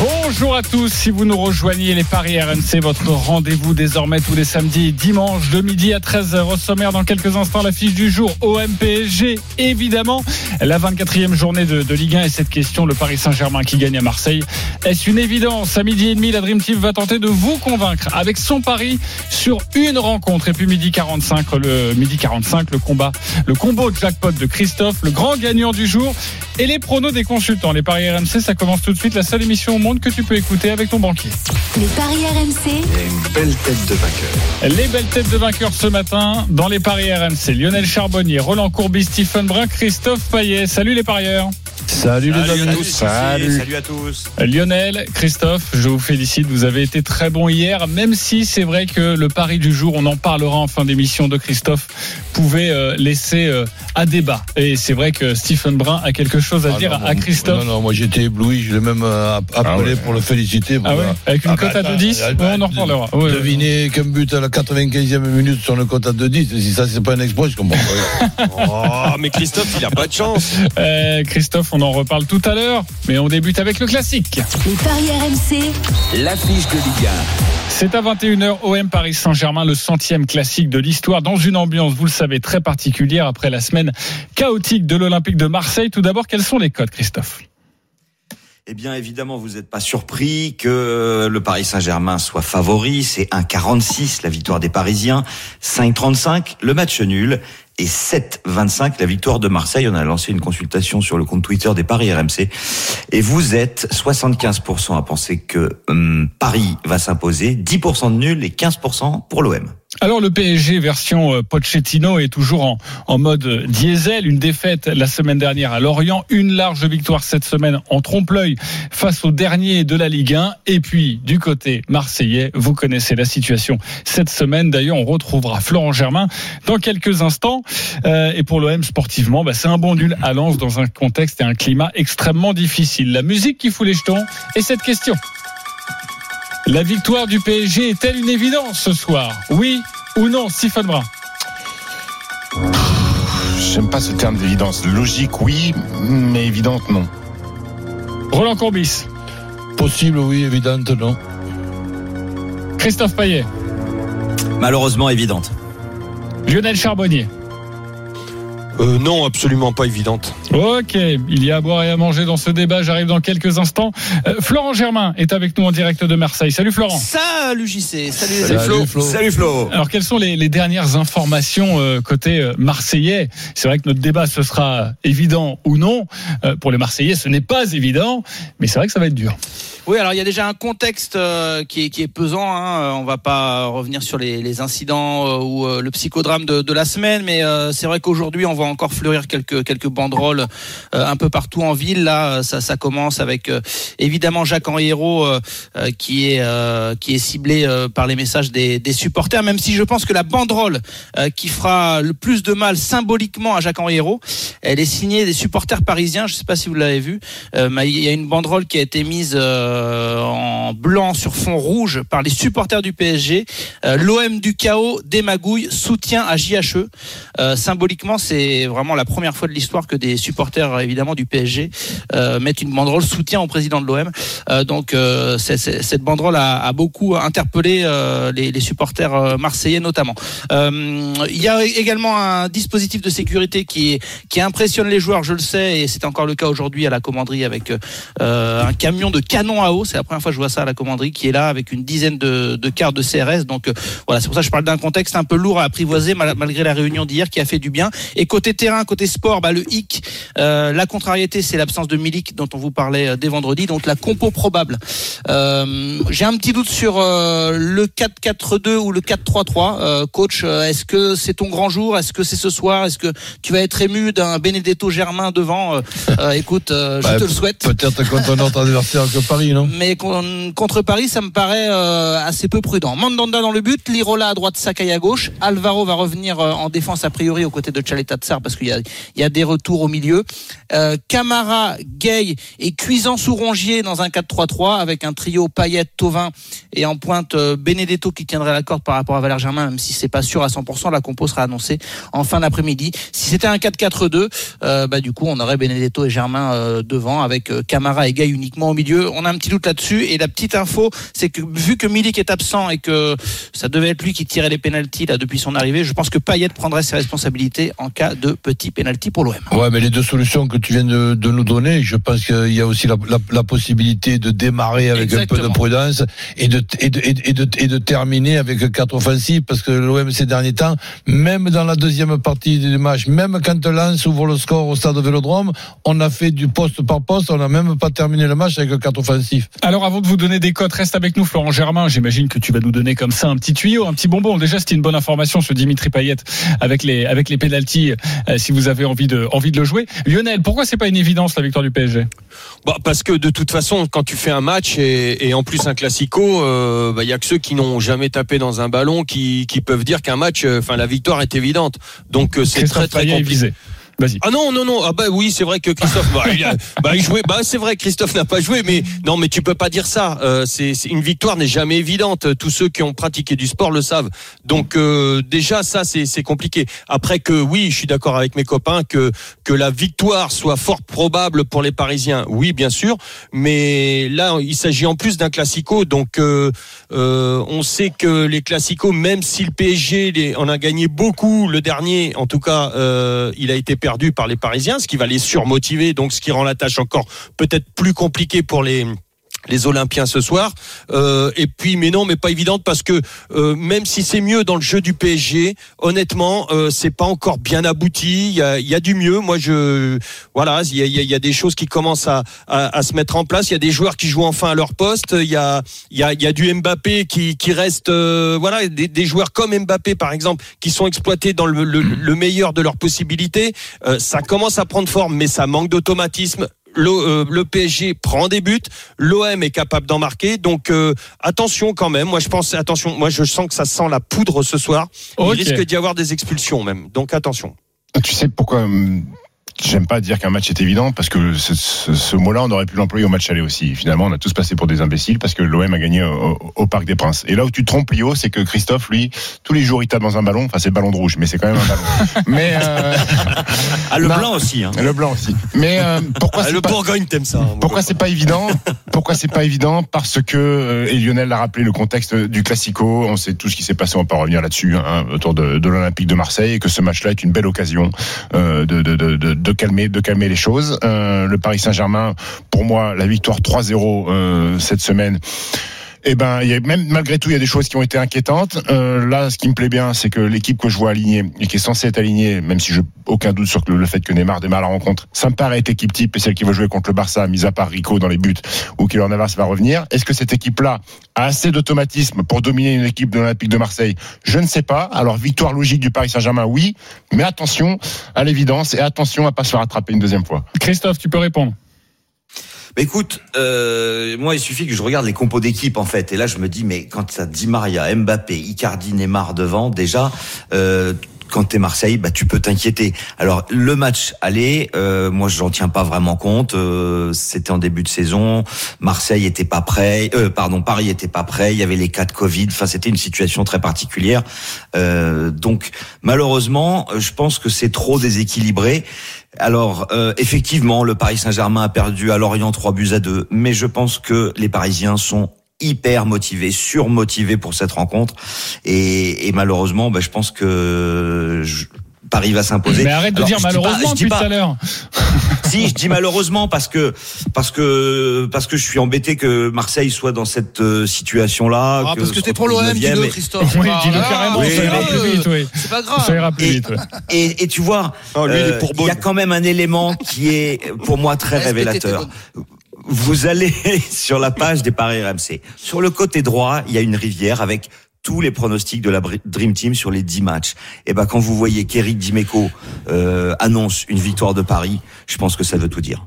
Bonjour à tous, si vous nous rejoignez les Paris RMC, votre rendez-vous désormais tous les samedis et dimanches de midi à 13h au sommaire dans quelques instants l'affiche du jour. OM-PSG évidemment. La 24e journée de, de, Ligue 1 et cette question le Paris Saint-Germain qui gagne à Marseille. Est-ce une évidence? À midi et demi la Dream Team va tenter de vous convaincre avec son pari sur une rencontre. Et puis midi 45 le midi 45 le combat le combo de jackpot de Christophe le grand gagnant du jour. Et les pronos des consultants. Les Paris RMC ça commence tout de suite. La seule émission monde que tu peux écouter avec ton banquier. Les paris RMC. Il y a une belle tête de vainqueur. Les belles têtes de vainqueurs ce matin dans les paris RMC. Lionel Charbonnier, Roland Courbis, Stephen Brun, Christophe Payet. Salut les parieurs. Salut, Salut les à amis. tous. Salut. Salut à tous. Lionel, Christophe, je vous félicite, vous avez été très bon hier, même si c'est vrai que le pari du jour, on en parlera en fin d'émission de Christophe, pouvait euh, laisser euh, à débat. Et c'est vrai que Stephen Brun a quelque chose à Ah dire non, à Christophe. Non, non, moi j'étais ébloui, je l'ai même euh, appelé Ah ouais. pour le féliciter. Ah ouais. Avec une Ah cote bah, à 2-10 attends, Bon, On en reparlera. Ouais, ouais. Deviner qu'un but à la 95e minute sur une cote à 2-10, si ça c'est pas un exploit, je comprends pas. Oh, mais Christophe, il a pas de chance. Euh, Christophe, on en reparle tout à l'heure, mais on débute avec le classique. Les paris RMC. L'affiche de Ligue C'est à 21h OM Paris Saint-Germain, le centième classique de l'histoire, dans une ambiance, vous le savez, très particulière après la semaine chaotique de l'Olympique de Marseille. Tout d'abord, quels sont les codes, Christophe? Eh bien, évidemment, vous n'êtes pas surpris que le Paris Saint-Germain soit favori. C'est 1,46 la victoire des Parisiens, 5,35 le match nul et 7,25 la victoire de Marseille. On a lancé une consultation sur le compte Twitter des Paris RMC et vous êtes 75% à penser que hum, Paris va s'imposer, 10% de nul et 15% pour l'OM. Alors le PSG version euh, Pochettino est toujours en, mode diesel. Une défaite la semaine dernière à Lorient, une large victoire cette semaine en trompe-l'œil face au dernier de la Ligue 1. Et puis du côté marseillais, vous connaissez la situation cette semaine. D'ailleurs, on retrouvera Florent Germain dans quelques instants. Euh, et pour l'OM sportivement, bah, c'est un bon nul à Lens dans un contexte et un climat extrêmement difficile. La musique qui fout les jetons et cette question. La victoire du PSG est-elle une évidence ce soir Oui ou non, Stephen Brun J'aime pas ce terme d'évidence. Logique, oui, mais évidente, non. Roland Courbis, Possible, oui, évidente, non. Christophe Payet, Malheureusement évidente. Lionel Charbonnier. Euh, non, absolument pas évidente. Ok, il y a à boire et à manger dans ce débat. J'arrive dans quelques instants. Euh, Florent Germain est avec nous en direct de Marseille. Salut Florent. Salut JC, salut Salut. Flo. Salut Flo. Alors quelles sont les, les dernières informations euh, côté euh, marseillais? C'est vrai que notre débat ce sera évident ou non. Euh, pour les Marseillais, ce n'est pas évident, mais c'est vrai que ça va être dur. Oui, alors il y a déjà un contexte euh, qui, est, qui est pesant. Hein. Euh, On va pas revenir sur les, les incidents euh, ou euh, le psychodrame de, de la semaine, mais euh, c'est vrai qu'aujourd'hui on voit encore fleurir quelques quelques banderoles euh, un peu partout en ville. Là, ça, ça commence avec évidemment Jacques Henriero qui est qui est ciblé par les messages des, des supporters. Même si je pense que la banderole qui fera le plus de mal symboliquement à Jacques Henriero, elle est signée des supporters parisiens. Je sais pas si vous l'avez vu. Mais il y a une banderole qui a été mise euh, en blanc sur fond rouge par les supporters du PSG. Euh, L'OM du chaos, des magouilles, soutien à JHE. Euh, symboliquement, c'est vraiment la première fois de l'histoire que des supporters évidemment du PSG mettent une banderole soutien au président de l'OM. Donc cette banderole a, beaucoup interpellé les, supporters marseillais notamment. Il y a également un dispositif de sécurité qui, qui impressionne les joueurs, je le sais, et c'est encore le cas aujourd'hui à la commanderie avec un camion de canon à eau. C'est la première fois que je vois ça à la commanderie qui est là avec une dizaine de, de cartes de CRS. Donc euh, voilà, c'est pour ça que je parle d'un contexte un peu lourd à apprivoiser mal- malgré la réunion d'hier qui a fait du bien. Et côté terrain, côté sport, bah, le hic, euh, la contrariété, c'est l'absence de Milik dont on vous parlait euh, dès vendredi. Donc la compo probable. Euh, J'ai un petit doute sur le 4-4-2 ou le 4-3-3. Euh, coach, est-ce que c'est ton grand jour? Est-ce que c'est ce soir? Est-ce que tu vas être ému d'un Benedetto Germain devant? Écoute, je Bah, te le souhaite. Peut-être un autre adversaire que Paris, Mais con- contre Paris, ça me paraît euh, assez peu prudent. Mandanda dans le but, Lirola à droite, Sakai à gauche. Alvaro va revenir euh, en défense a priori aux côtés de Chaleta Tsar parce qu'il y y a des retours au milieu. Euh, Camara, Gay et Cuisant-Sourongier dans un 4-3-3 avec un trio Payet, Tovin et en pointe euh, Benedetto qui tiendrait la corde par rapport à Valère Germain, même si c'est pas sûr à 100%. La compo sera annoncée en fin d'après-midi. Si c'était un 4-4-2, euh, bah du coup on aurait Benedetto et Germain euh, devant avec Camara et Gay uniquement au milieu. On a doute là-dessus. Et la petite info, c'est que vu que Milik est absent et que ça devait être lui qui tirait les pénalties là depuis son arrivée, je pense que Payet prendrait ses responsabilités en cas de petit pénalty pour l'OM. Ouais, mais les deux solutions que tu viens de, de nous donner, je pense qu'il y a aussi la, la, la possibilité de démarrer avec un peu de prudence et de, et de, et de, et de terminer avec quatre offensifs parce que l'OM ces derniers temps, même dans la deuxième partie du match, même quand Lens ouvre le score au stade Vélodrome, on a fait du poste par poste, on n'a même pas terminé le match avec quatre Alors avant de vous donner des cotes, reste avec nous Florent Germain. J'imagine que tu vas nous donner comme ça un petit tuyau, un petit bonbon. Déjà c'était une bonne information ce Dimitri Payet avec les avec les pénalties euh, si vous avez envie de envie de le jouer. Lionel, pourquoi c'est pas une évidence la victoire du PSG Bah, parce que de toute façon, quand tu fais un match et, et en plus un classico, euh, bah, il y a que ceux qui n'ont jamais tapé dans un ballon qui, qui peuvent dire qu'un match, euh, enfin la victoire est évidente. Donc euh, c'est très très compliqué. Vas-y. Ah non non non. Ah bah oui c'est vrai que Christophe bah, il, a- bah, il jouait. Bah c'est vrai Christophe n'a pas joué mais non mais tu peux pas dire ça. Euh, c'est c'est- une victoire n'est jamais évidente. Tous ceux qui ont pratiqué du sport le savent. Donc euh, déjà ça c'est c'est compliqué. Après que oui je suis d'accord avec mes copains que que la victoire soit fort probable pour les Parisiens oui bien sûr. Mais là il s'agit en plus d'un classico. Donc euh, euh, on sait que les classicos même si le PSG les, en a gagné beaucoup le dernier en tout cas euh, il a été perdu par les Parisiens ce qui va les surmotiver. Donc ce qui rend la tâche encore peut-être plus compliquée pour les les Olympiens ce soir. Euh, et puis, mais non, mais pas évidente parce que euh, même si c'est mieux dans le jeu du PSG, honnêtement, euh, c'est pas encore bien abouti. Il y a, y a du mieux. Moi, je voilà, il y a, y a- y a des choses qui commencent à, à, à se mettre en place. Il y a des joueurs qui jouent enfin à leur poste. Il y a, y a, y a du Mbappé qui, qui reste, euh, voilà, des, des joueurs comme Mbappé par exemple, qui sont exploités dans le, le, le meilleur de leurs possibilités. Euh, ça commence à prendre forme, mais ça manque d'automatisme le, euh, le PSG prend des buts, l'OM est capable d'en marquer, donc euh, attention quand même. Moi je pense attention, moi je sens que ça sent la poudre ce soir. Ok. Il risque d'y avoir des expulsions même, donc attention. Tu sais pourquoi hum, J'aime pas dire qu'un match est évident parce que ce, ce- ce mot-là, on aurait pu l'employer au match aller aussi. Finalement, on a tous passé pour des imbéciles parce que l'OM a gagné au, au Parc des Princes. Et là où tu te trompes, Lio, c'est que Christophe, lui, tous les jours, il tape dans un ballon. Enfin, c'est le ballon de rouge, mais c'est quand même un ballon. mais euh, Ah, le Non. blanc aussi. Hein. le blanc aussi. Mais euh, pourquoi Ah, c'est le pas... Bourgogne t'aimes ça. hein, Pourquoi c'est pas évident? Pourquoi c'est pas évident? Parce que euh, et Lionel l'a rappelé le contexte du classico. On sait tout ce qui s'est passé. On va pas revenir là-dessus hein, autour de, de l'Olympique de Marseille et que ce match-là est une belle occasion euh, de, de, de, de, calmer de calmer les choses. Euh, le Paris Saint-Germain, pour moi, la victoire 3-0 euh, cette semaine. Eh ben, même malgré tout, il y a des choses qui ont été inquiétantes. Euh, là, ce qui me plaît bien, c'est que l'équipe que je vois alignée et qui est censée être alignée, même si je aucun doute sur le, fait que Neymar démarre la rencontre, ça me paraît être équipe type et celle qui va jouer contre le Barça, mis à part Rico dans les buts ou Keylor Navas va revenir. Est-ce que cette équipe-là a assez d'automatisme pour dominer une équipe de l'Olympique de Marseille? Je ne sais pas. Alors victoire logique du Paris Saint-Germain, oui, mais attention à l'évidence et attention à pas se faire une deuxième fois. Christophe, tu peux répondre. Bah, écoute, euh, moi, il suffit que je regarde les compos d'équipe, en fait. Et là, je me dis, mais quand ça Di Maria, Mbappé, Icardi, Neymar devant, déjà, euh, quand t'es Marseille, bah, tu peux t'inquiéter. Alors, le match aller, euh, moi, j'en tiens pas vraiment compte. Euh, C'était en début de saison. Marseille était pas prêt. Euh, pardon, Paris était pas prêt. Il y avait les cas de Covid. Enfin, c'était une situation très particulière. Euh, donc, malheureusement, je pense que c'est trop déséquilibré. Alors, euh, effectivement, le Paris Saint-Germain a perdu à Lorient 3 buts à 2, mais je pense que les Parisiens sont hyper motivés, surmotivés pour cette rencontre. Et, malheureusement, bah, je pense que Paris va s'imposer. Mais arrête de Alors, dire pas- malheureusement je dis depuis pas- tout à l'heure. si, je dis malheureusement parce que parce que parce que je suis embêté que Marseille soit dans cette euh, situation-là. Ah, parce que t'es pour retrouve l'OM, dis-le, et- Christophe. Oui, Ah, dis-le là, carrément, oui, ça ira mais- plus vite, oui. C'est pas grave. Ça ira plus Et- vite. ouais. Et, et tu vois, lui, est euh, il y a quand même un élément qui est pour moi très révélateur. Vous allez sur la page des paris RMC. Sur le côté droit, il y a une rivière avec tous les pronostics de la Dream Team sur les 10 matchs. Et ben quand vous voyez qu'Eric Dimeco euh, annonce une victoire de Paris, je pense que ça veut tout dire.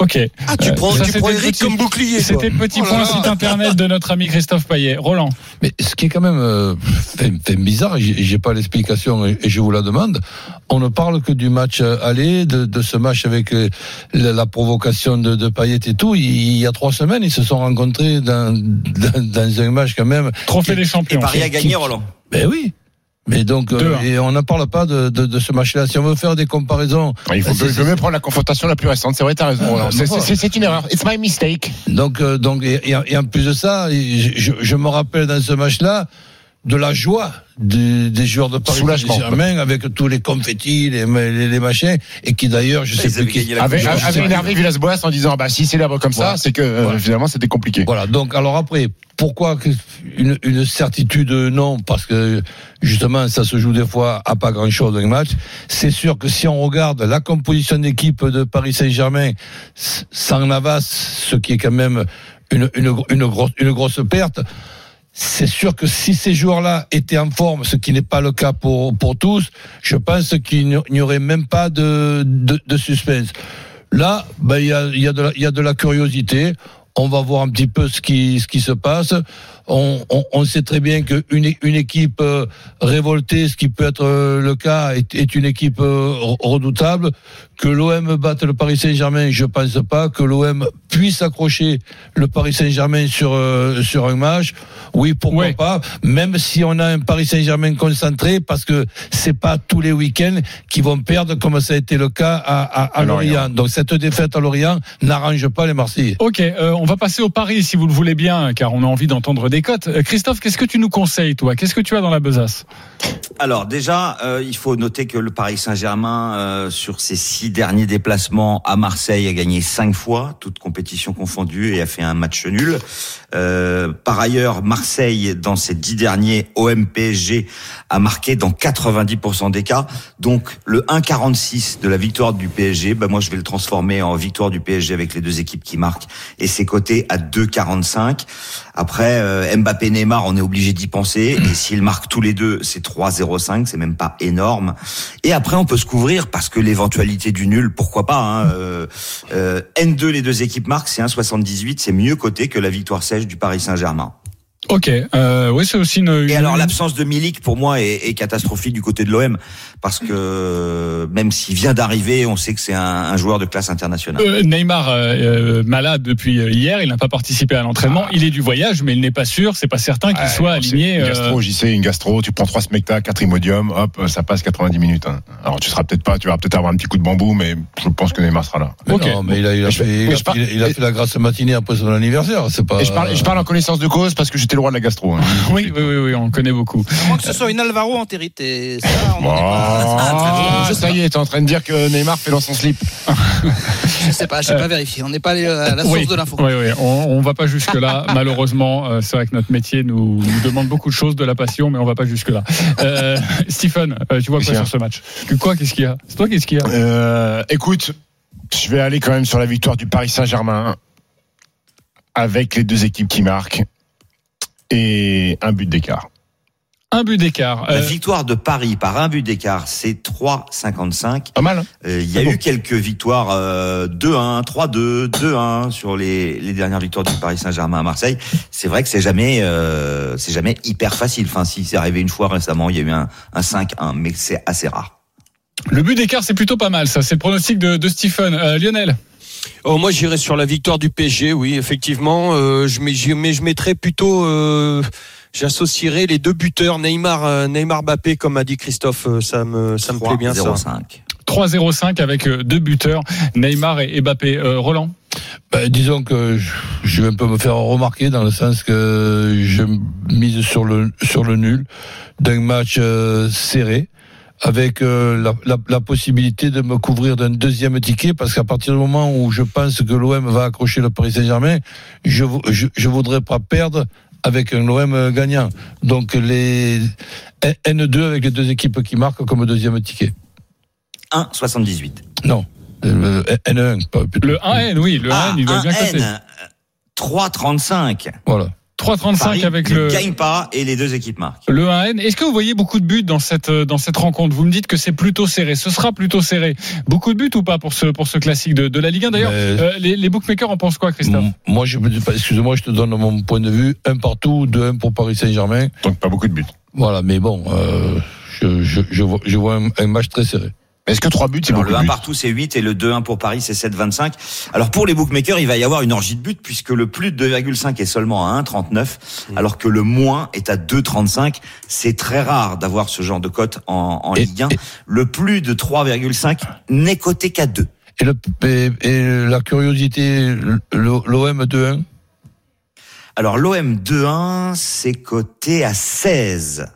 Ok. Ah, tu Euh, prends, ça, tu c'était prends Eric petit- comme bouclier. C'était le petit Oh là point là. site internet de notre ami Christophe Payet. Roland. Mais ce qui est quand même euh, fait, fait bizarre, et j'ai j'ai pas l'explication et, et je vous la demande. On ne parle que du match euh, aller, de, de ce match avec euh, la, la provocation de, de Payet et tout. Il, il y a trois semaines, ils se sont rencontrés dans, dans, dans un match quand même. Trophée des Et champions. Paris a gagné, Roland. Ben oui. Mais donc, euh, et on n'en parle pas de, de, de ce match-là. Si on veut faire des comparaisons, Il faut, il faut c'est- mieux prendre la confrontation la plus récente. C'est vrai, t'as raison. Roland. C'est- une erreur. It's my mistake. Donc, euh, donc et, et en- plus de ça, je, je- je me rappelle dans ce match-là de la joie des, des joueurs de Paris. Saint-Germain avec tous les confettis, les, les, les machins, et qui d'ailleurs, je sais plus qui. Monde. avait énervé Villas-Boas en disant bah si célèbre comme Voilà. ça, c'est que euh, Voilà. finalement c'était compliqué. Voilà. Donc, alors après, pourquoi une, une certitude non Parce que justement, ça se joue des fois à pas grand-chose dans le match. C'est sûr que si on regarde la composition d'équipe de Paris Saint-Germain sans Navas, ce qui est quand même une, une, une, grosse, une grosse perte. C'est sûr que si ces joueurs-là étaient en forme, ce qui n'est pas le cas pour, tous, je pense qu'il n'y aurait même pas de, de, suspense. Là, ben, il y, a, de la- y curiosité. On va voir un petit peu ce qui, se passe. On, sait très bien qu'une une équipe euh, révoltée, ce qui peut être euh, le cas, est, est une équipe euh, redoutable. Que l'OM batte le Paris Saint-Germain, je pense pas. Que l'OM puisse accrocher le Paris Saint-Germain sur euh, sur un match, oui, pourquoi Ouais. pas. Même si on a un Paris Saint-Germain concentré, parce que c'est pas tous les week-ends qui vont perdre, comme ça a été le cas à, à, à À Lorient. Lorient. Donc cette défaite à Lorient n'arrange pas les Marseillais. Ok, euh, on va passer au Paris si vous le voulez bien, car on a envie d'entendre des cotes. Euh, Christophe, qu'est-ce que tu nous conseilles, toi? Qu'est-ce que tu as dans la besace? Alors déjà, euh, il faut noter que le Paris Saint-Germain, euh, sur ses six derniers déplacements à Marseille, a gagné cinq fois, toutes compétitions confondues, et a fait un match nul. Euh, par ailleurs, Marseille, dans ses dix derniers OM-PSG, a marqué dans 90% des cas. Donc le 1,46 de la victoire du PSG, ben moi je vais le transformer en victoire du PSG avec les deux équipes qui marquent, et c'est coté à 2,45. Après, euh, Mbappé, Neymar, on est obligé d'y penser. Et s'ils marquent tous les deux, c'est 3-0-5, c'est même pas énorme. Et après, on peut se couvrir parce que l'éventualité du nul, pourquoi pas. Hein, euh, euh, N2, les deux équipes marquent, c'est 1,78, c'est mieux coté que la victoire sèche du Paris Saint-Germain. Ok, euh, oui, c'est aussi une. Et alors l'absence de Milik pour moi est, est catastrophique du côté de l'OM parce que même s'il vient d'arriver, on sait que c'est un, un joueur de classe internationale. Euh, Neymar euh, euh, malade depuis hier, il n'a pas participé à l'entraînement. Il est du voyage, mais il n'est pas sûr. C'est pas certain qu'il soit aligné. Une euh, gastro, j'y sais, une gastro, tu prends trois smecta, quatre imodium, hop, ça passe 90 minutes. hein. Alors tu seras peut-être pas, tu vas peut-être avoir un petit coup de bambou, mais je pense que Neymar sera là. Mais Ok. Non, mais il a, il fait, il a, il a- la grasse matinée après son anniversaire. C'est pas. Et je parle, je parle en connaissance de cause parce que j'étais le roi de la gastro. hein. oui, oui, oui, oui, on connaît beaucoup. À moins que ce soit une Alvaro entérite. Et ça, on est Oh, ça y est, t'es en train de dire que Neymar fait dans son slip. Je sais pas, je sais pas vérifier. On n'est pas allé à la source oui, de l'info. Oui, oui, on, on va pas jusque là. Malheureusement, Euh, c'est vrai que notre métier nous, nous demande beaucoup de choses, de la passion, mais on va pas jusque là. Euh, Stephen, euh, tu vois quoi sur ce match? Que Quoi Qu'est-ce qu'il y a? C'est toi qu'est-ce qu'il y a? Euh, écoute, je vais aller quand même sur la victoire du Paris Saint-Germain avec les deux équipes qui marquent et un but d'écart. Un but d'écart. La Euh, victoire de Paris par un but d'écart, c'est 3,55. Pas mal. hein Euh, Il y a Ah bon eu quelques victoires euh, 2-1, 3-2, 2-1 sur les, les dernières victoires du Paris Saint-Germain à Marseille. C'est vrai que c'est jamais euh, c'est jamais hyper facile. Enfin, si c'est arrivé une fois récemment, il y a eu un, un 5-1, mais c'est assez rare. le but d'écart, c'est plutôt pas mal. Ça, c'est le pronostic de, de Stephen. Euh, Lionel. Oh, moi, j'irais sur la victoire du PSG, oui, effectivement. Euh, je, mets- je- mais je mettrais plutôt, j'associerais les deux buteurs, Neymar, euh, Neymar Mbappé, comme a dit Christophe. euh, Ça me, ça me plaît bien ça. 3-0-5. 3-0-5 avec euh, deux buteurs, Neymar et, Mbappé. Euh, Roland? Ben, disons que je, vais un peu me faire remarquer dans le sens que je mise sur le sur le nul d'un match euh, serré avec euh, la, la, la possibilité de me couvrir d'un deuxième ticket parce qu'à partir du moment où je pense que l'OM va accrocher le Paris Saint-Germain, je, vou- je je voudrais pas perdre avec un OM gagnant. Donc les N2 avec les deux équipes qui marquent comme deuxième ticket. 1,78. Non, euh, N1 pas-. Le 1N, oui, le 1N, il doit bien un coter. N, 3,35. Voilà. 3,35 Paris avec ne le, gagne pas et les deux équipes marquent. le 1N. Est-ce que vous voyez beaucoup de buts dans cette, euh, dans cette rencontre? Vous me dites que c'est plutôt serré. Ce sera plutôt serré. Beaucoup de buts ou pas pour ce, pour ce classique de, de la Ligue 1 D'ailleurs, euh, les, les bookmakers en pensent quoi, Christophe? Moi, je excuse-moi, je te donne mon point de vue. Un partout, deux un pour Paris Saint-Germain. Donc pas beaucoup de buts. Voilà, mais bon, euh, je, je, je vois, je vois un, un match très serré. Est-ce que trois buts, c'est Alors, beaucoup le de 1 buts partout c'est 8 et le 2-1 pour Paris c'est 7-25. Alors pour les bookmakers, il va y avoir une orgie de buts puisque le plus de 2,5 est seulement à 1,39 alors que le moins est à 2,35. C'est très rare d'avoir ce genre de cote en, en Et- Ligue 1. et- Le plus de 3,5 n'est coté qu'à 2. Et, le, et, et la curiosité, l'OM 2-1 Alors l'OM 2-1 c'est coté à 16.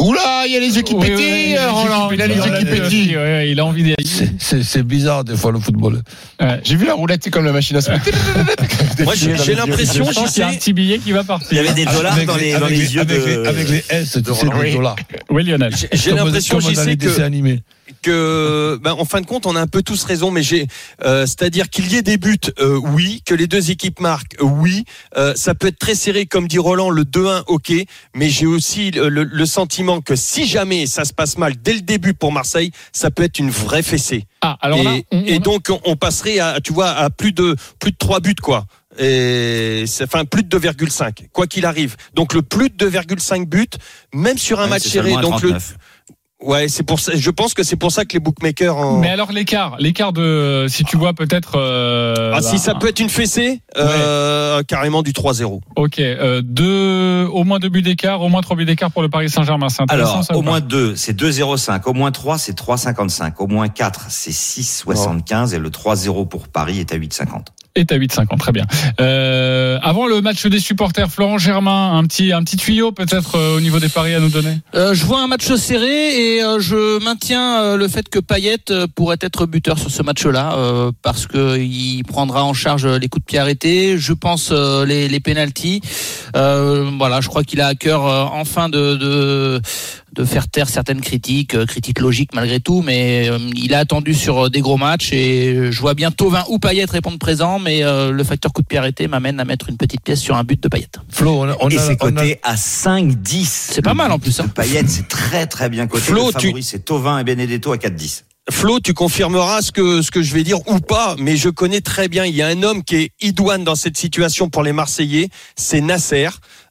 Oula, il y a les équipes Oui, oui, Roland, il a les pétées. oui, oui, Il a envie d'y C'est- C'est c'est bizarre des fois le football. Ouais. J'ai vu la roulette, c'est comme la machine à se Moi, j'ai j'ai l'impression, y a un petit billet qui va partir. Il y avait des dollars Avec dans les, dans avec les yeux avec de les, avec les S, tu sais, Roland. des dollars. Oui, Lionel. j'ai- l'impression, les que dessins animés. Que, ben, en fin de compte, on a un peu tous raison, mais j'ai, euh, c'est-à-dire qu'il y ait des buts, euh, oui, que les deux équipes marquent, euh, oui, euh, ça peut être très serré, comme dit Roland, le 2-1, ok, mais j'ai aussi le, le- le sentiment que si jamais ça se passe mal dès le début pour Marseille, ça peut être une vraie fessée. Ah, alors là, et, on- et on- donc on, passerait à, tu vois, à plus de plus de 3 buts, quoi. Et c'est- enfin plus de 2,5 quoi qu'il arrive. Donc le plus de 2,5 buts, même sur un Ouais, match serré. Donc le, 39. Ouais, c'est pour ça. Je pense que c'est pour ça que les bookmakers. En... Mais alors l'écart, l'écart de, si tu vois peut-être. euh, Ah, bah, si ça peut être une fessée, euh, carrément du 3-0. Ok, euh, deux, au moins deux buts d'écart, au moins trois buts d'écart pour le Paris Saint-Germain. C'est intéressant Alors, ça au moins 2, c'est 2,05. Au moins 3, c'est 3,55. Au moins 4, c'est 6,75. Et le 3-0 pour Paris est à 8,50. Et à 8,50, très bien. Euh, avant le match des supporters, Florent Germain, un petit, un petit tuyau peut-être euh, au niveau des paris à nous donner? Euh, je vois un match serré et euh, je maintiens euh, le fait que Payet pourrait être buteur sur ce match-là parce que il prendra en charge les coups de pied arrêtés. Je pense les, les pénalties. Voilà, je crois qu'il a à cœur enfin de, de de faire taire certaines critiques, euh, critiques logiques malgré tout, mais euh, il a attendu sur euh, des gros matchs et je vois bien Tovin ou Payet répondre présent, mais le facteur coup de pied arrêté m'amène à mettre une petite pièce sur un but de Payet. Flo, on a, on et c'est a- coté à 5,10. C'est pas mal, en plus, hein. Payet, c'est très très bien coté. Flo, le tu- c'est Tovin et Benedetto à 4,10. Flo, tu confirmeras ce que ce que je vais dire ou pas, mais je connais très bien. Il y a un homme qui est idoine dans cette situation pour les Marseillais, c'est Nasser.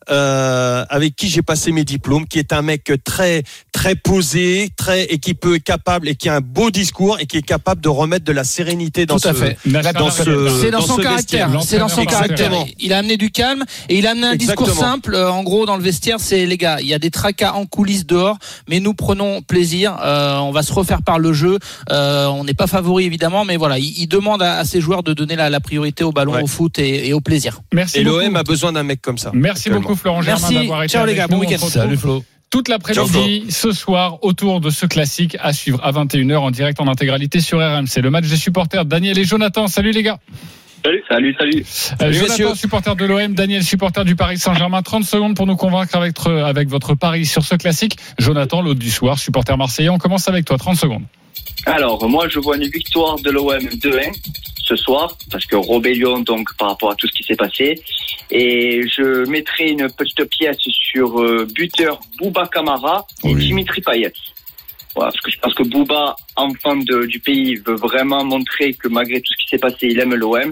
Euh, avec qui j'ai passé mes diplômes, qui est un mec très très posé, très et qui peut être capable et qui a un beau discours et qui est capable de remettre de la sérénité dans Tout à ce fait. dans ce C'est dans, dans son ce caractère. C'est dans son caractère. Il a amené du calme et il a amené un discours simple. Euh, En gros, dans le vestiaire, c'est les gars, il y a des tracas en coulisses dehors, mais nous prenons plaisir. Euh, on va se refaire par le jeu. Euh, on n'est pas favori évidemment, mais voilà, il, il demande à, à ses joueurs de donner la, la priorité au ballon, Ouais. au foot et, et au plaisir. Merci Et beaucoup. l'OM a besoin d'un mec comme ça. Merci actuellement. Beaucoup Florent Germain d'avoir été Ciao, les avec gars. nous. Bon On week-end. Salut Flo. Toute l'après-midi, ce soir, autour de ce classique à suivre à 21h en direct en intégralité sur RMC. Le match des supporters, Daniel et Jonathan. Salut les gars. Salut, salut, salut. Euh, Salut, Jonathan, supporter de l'OM, Daniel, supporter du Paris Saint-Germain. 30 secondes pour nous convaincre avec, votre- avec votre pari sur ce classique. Jonathan, l'autre du soir, supporter marseillais. On commence avec toi. 30 secondes. Alors, moi, je vois une victoire de l'OM 2-1 ce soir, parce que rébellion, donc, par rapport à tout ce qui s'est passé. Et je mettrai une petite pièce sur euh, buteur Bouba Kamara et Oui. Dimitri Payet. Voilà, parce que je pense que Bouba, enfant de- du pays, veut vraiment montrer que malgré tout ce qui s'est passé, il aime l'OM.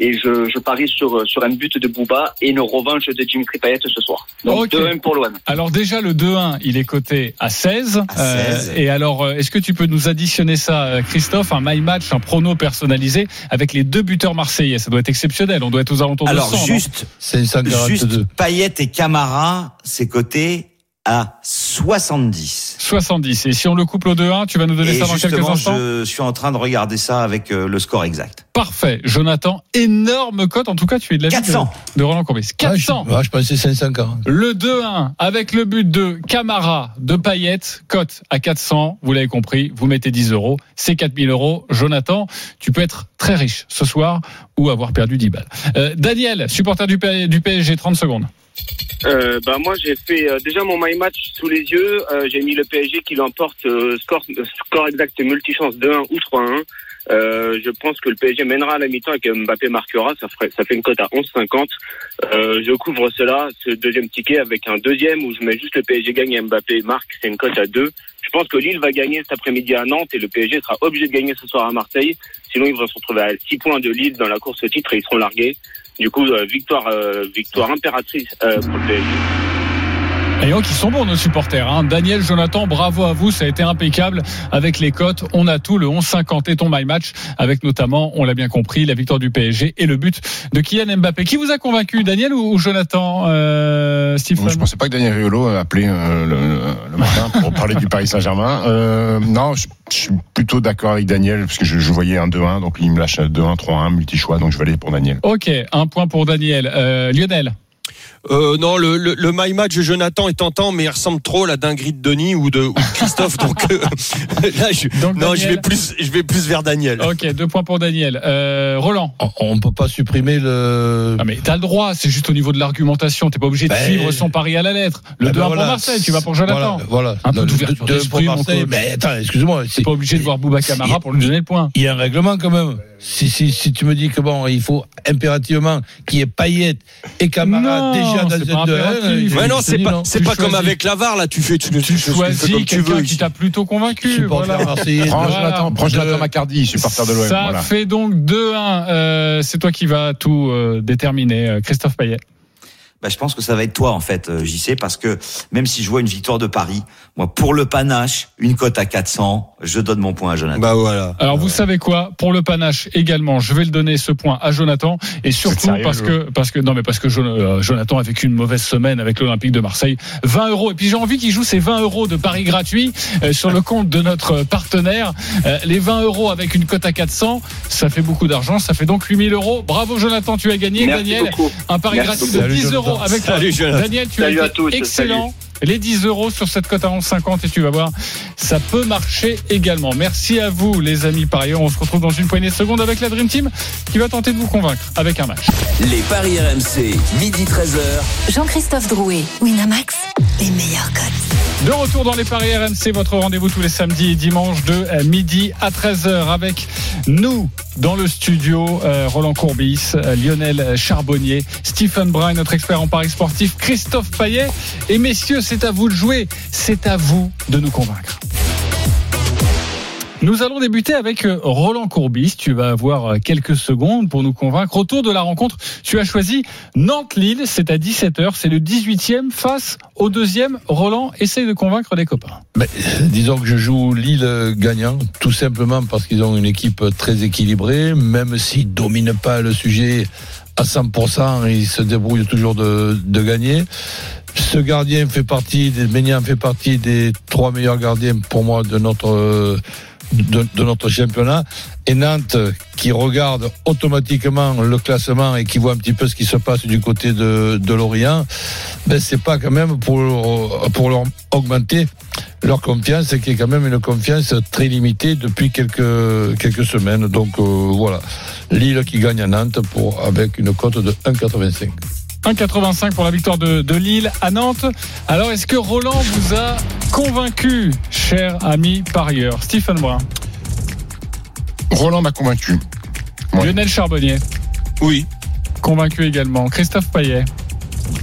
Et je, je parie sur, sur un but de Bouba et une revanche de Dimitri Payet ce soir. Donc Ok. 2-1 pour l'OM. Alors déjà, le 2-1, il est coté à 16. À 16. et alors, euh, est-ce que tu peux nous additionner ça, euh, Christophe, un my match, un prono personnalisé avec les deux buteurs marseillais? Ça doit être exceptionnel. On doit être aux alentours Alors, de 100. non juste, 542. juste Payet et Camara, c'est coté à 70. 70. Et si on le couple au 2-1, tu vas nous donner Et ça dans quelques justement, instants je suis en train de regarder ça avec euh, le score exact. Parfait. Jonathan, énorme cote. En tout cas, tu es de la 400. de, de Roland Courbis. Ah, 400. je, ah, je pensais 540. Le 2-1 avec le but de Camara de Payet, cote à 400. Vous l'avez compris, vous mettez 10 euros. C'est 4000 euros. Jonathan, tu peux être très riche ce soir ou avoir perdu 10 balles. Euh, Daniel, supporter du, P- du PSG, 30 secondes. Euh, bah moi j'ai fait euh, déjà mon my match sous les yeux. Euh, j'ai mis le PSG qui l'emporte score score exact multichance 2-1 ou 3-1. Euh, je pense que le PSG mènera à la mi-temps et que Mbappé marquera. Ça, ferait, ça fait une cote à 11,50. Euh, je couvre cela, ce deuxième ticket, avec un deuxième où je mets juste le PSG gagne et Mbappé marque. C'est une cote à 2. Je pense que Lille va gagner cet après-midi à Nantes et le PSG sera obligé de gagner ce soir à Marseille. Sinon, ils vont se retrouver à 6 points de Lille dans la course au titre et ils seront largués. Du coup, euh, victoire, euh, victoire impératrice euh, pour le PSG. Et donc, ils sont bons, nos supporters. Hein. Daniel, Jonathan, bravo à vous. Ça a été impeccable avec les cotes. On a tout, le 11-50 et ton my match, avec notamment, on l'a bien compris, la victoire du PSG et le but de Kylian Mbappé. Qui vous a convaincu, Daniel ou, ou Jonathan euh, Stephen Moi, je pensais pas que Daniel Riolo appelé euh, le, le, matin pour parler du Paris Saint-Germain. Euh, non, je, je, suis plutôt d'accord avec Daniel, parce que je, je voyais un 2-1, donc il me lâche 2-1, 3-1, multi-choix, donc je vais aller pour Daniel. Ok, un point pour Daniel. Euh, Lionel euh, non, le, le, le, my match de Jonathan est tentant, mais il ressemble trop à la dinguerie de Denis ou de, ou de Christophe. donc euh, là, je, donc, non, Daniel... je vais plus, je vais plus vers Daniel. Ok, deux points pour Daniel. Euh, Roland. On ne peut pas supprimer le. Ah, mais t'as le droit. C'est juste au niveau de l'argumentation. T'es pas obligé de ben... suivre son pari à la lettre. Le 2-1 ben voilà, pour Marseille. Tu vas pour Jonathan. Voilà. voilà. Un peu d'ouverture d'esprit, pour Marseille. Mais attends, excuse-moi. C'est pas obligé de voir Bouba Camara pour lui donner le point. Il y a un règlement quand même. Si, si, si tu me dis que bon, il faut impérativement qu'il y ait Payet et Camara déjà 2 Ouais, non, c'est pas, c'est pas comme avec Lavar, là, tu fais, tu, tu, tu choisis comme tu veux. qui t'a plutôt convaincu. Voilà. Prends Jonathan Macardy, supporter de l'OM. Ça fait donc 2-1. Euh, c'est toi qui vas tout euh, déterminer, Christophe Payet. Bah, je pense que ça va être toi en fait, JC, parce que même si je vois une victoire de Paris, moi pour le panache, une cote à 400, je donne mon point à Jonathan. Bah voilà. Alors vous savez quoi, pour le panache également, je vais le donner ce point à Jonathan. Et surtout sérieux, parce que parce que non mais parce que Jonathan a vécu une mauvaise semaine avec l'Olympique de Marseille, 20 euros. Et puis j'ai envie qu'il joue ces 20 euros de paris gratuits euh, sur le compte de notre partenaire. Euh, les 20 euros avec une cote à 400, ça fait beaucoup d'argent, ça fait donc 8000 euros. Bravo Jonathan, tu as gagné, Merci Daniel, beaucoup. un pari Merci gratuit de 10 euros avec Salut, toi. Daniel, tu Salut as à tous, excellent. Salut. Les 10 euros sur cette cote à 11,50 et tu vas voir, ça peut marcher également. Merci à vous, les amis parieurs. On se retrouve dans une poignée de secondes avec la Dream Team qui va tenter de vous convaincre avec un match. Les paris RMC, midi 13h. Jean-Christophe Drouet, Winamax, les meilleurs cotes. De retour dans les paris RMC, votre rendez-vous tous les samedis et dimanches de midi à 13h avec nous dans le studio, euh, Roland Courbis, euh, Lionel Charbonnier, Stephen Brun, notre expert en paris sportif, Christophe Payet. Et messieurs, c'est à vous de jouer, c'est à vous de nous convaincre. Nous allons débuter avec euh, Roland Courbis. Tu vas avoir quelques secondes pour nous convaincre. Autour de la rencontre, tu as choisi Nantes-Lille. C'est à 17h. C'est le 18e face au deuxième. Roland, essaye de convaincre les copains. Mais, disons que je joue Lille gagnant, tout simplement parce qu'ils ont une équipe très équilibrée, même s'ils ne dominent pas le sujet à 100%, ils se débrouillent toujours de, de gagner. Ce gardien fait partie, Ménian fait partie des trois meilleurs gardiens pour moi de notre de, notre championnat. Et Nantes, qui regarde automatiquement le classement et qui voit un petit peu ce qui se passe du côté de, de Lorient, ben c'est pas quand même pour, pour leur augmenter leur confiance, qui est quand même une confiance très limitée depuis quelques, quelques semaines. Donc euh, voilà, Lille qui gagne à Nantes pour, avec une cote de 1,85. 1,85 pour la victoire de, de, Lille à Nantes. Alors, est-ce que Roland vous a convaincu, cher ami parieur? Stephen Brun Roland m'a convaincu. Ouais. Lionel Charbonnier Oui. Convaincu également. Christophe Payet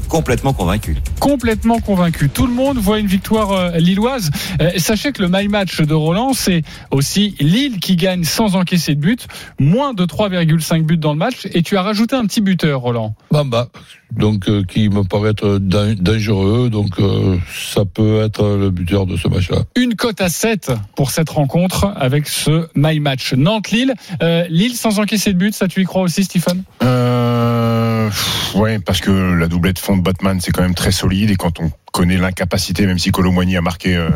Complètement convaincu. Complètement convaincu. Tout le monde voit une victoire euh, lilloise. Euh, sachez que le my match de Roland, c'est aussi Lille qui gagne sans encaisser de but, moins de 3,5 buts dans le match. Et tu as rajouté un petit buteur, Roland. Bamba, donc euh, qui me paraît être dangereux. Donc euh, ça peut être le buteur de ce match-là. Une cote à 7 pour cette rencontre avec ce my match Nantes-Lille. Euh, Lille sans encaisser de but, ça tu y crois aussi, Stephen euh, Ouais, parce que la doublette fond de Botman, c'est quand même très solide et quand on connaît l'incapacité, même si Colomboigny a marqué euh,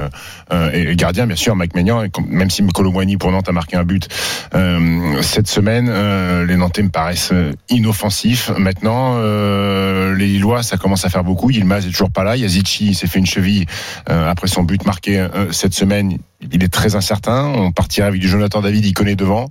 euh, et gardien, bien sûr, Mike Maignan, même si Colomboigny pour Nantes a marqué un but euh, cette semaine, euh, les Nantais me paraissent inoffensifs. Maintenant, euh, les Lillois, ça commence à faire beaucoup. Yilmaz est toujours pas là. Yazici s'est fait une cheville après son but marqué cette semaine. Il est très incertain. On partirait avec du Jonathan David, il connaît devant.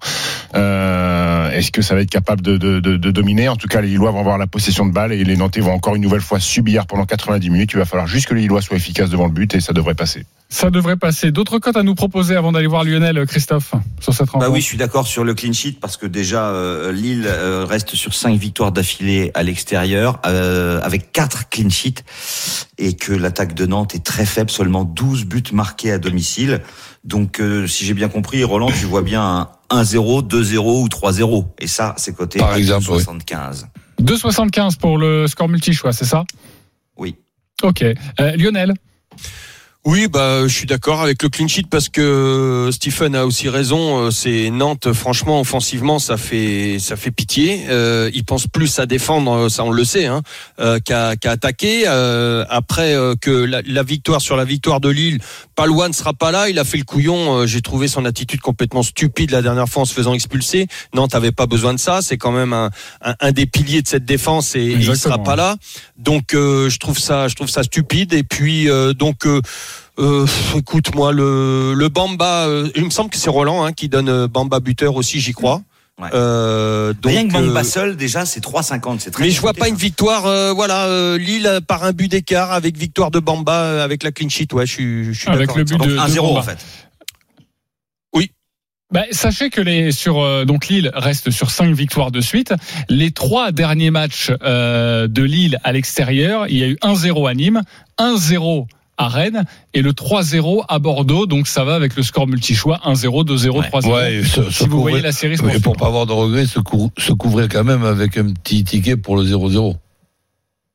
Euh, Est-ce que ça va être capable de, de, de, de dominer? En tout cas, les Lillois vont avoir la possession de balle et les Nantais vont encore une nouvelle fois subir pendant 90 minutes. Il va falloir juste que les Lillois soient efficaces devant le but et ça devrait passer. Ça devrait passer. D'autres cotes à nous proposer avant d'aller voir Lionel, Christophe, sur cette rencontre? Bah oui, je suis d'accord sur le clean sheet parce que déjà euh, Lille euh, reste sur cinq victoires d'affilée à l'extérieur euh, avec quatre clean sheets et que l'attaque de Nantes est très faible, seulement 12 buts marqués à domicile. Donc euh, si j'ai bien compris, Roland, tu vois bien un 1-0, 2-0 ou 3-0 et ça c'est coté Par exemple, oui. 75. 2,75 pour le score multi-choix, c'est ça? Oui. Ok. Euh, Lionel? Oui, bah, je suis d'accord avec le clean sheet parce que Stephen a aussi raison. euh, C'est Nantes, franchement, offensivement, ça fait ça fait pitié. Euh, ils pensent plus à défendre, euh, ça on le sait, hein, euh, qu'à qu'à attaquer. Euh, après euh, que la, la victoire sur la victoire de Lille, Palouane ne sera pas là. Il a fait le couillon. Euh, J'ai trouvé son attitude complètement stupide la dernière fois en se faisant expulser. Nantes avait pas besoin de ça. C'est quand même un, un, un des piliers de cette défense et, et il sera pas là. Donc euh, je trouve ça, je trouve ça stupide. Et puis euh, donc. Euh, écoute, moi, le, le Bamba, euh, il me semble que c'est Roland hein, qui donne euh, Bamba buteur aussi, j'y crois. Ouais. Euh, donc, Rien que Bamba euh, seul, déjà c'est 3,50, c'est très mais je vois pas ça. une victoire, euh, voilà, euh, Lille par un but d'écart avec victoire de Bamba euh, avec la clean sheet. Ouais, je suis, je suis Avec d'accord le but Donc de, de 1-0 Bamba. en fait. Bah, sachez que les sur euh, donc Lille reste sur cinq victoires de suite. Les trois derniers matchs euh, de Lille à l'extérieur, il y a eu 1-0 à Nîmes, 1-0 à Rennes et le 3-0 à Bordeaux. Donc ça va avec le score multi-choix 1-0, 2-0, Ouais. 3-0. Ouais, se si vous voyez la série et sportive. pour pas avoir de regrets, se, cou- se couvrir quand même avec un petit ticket pour le 0-0.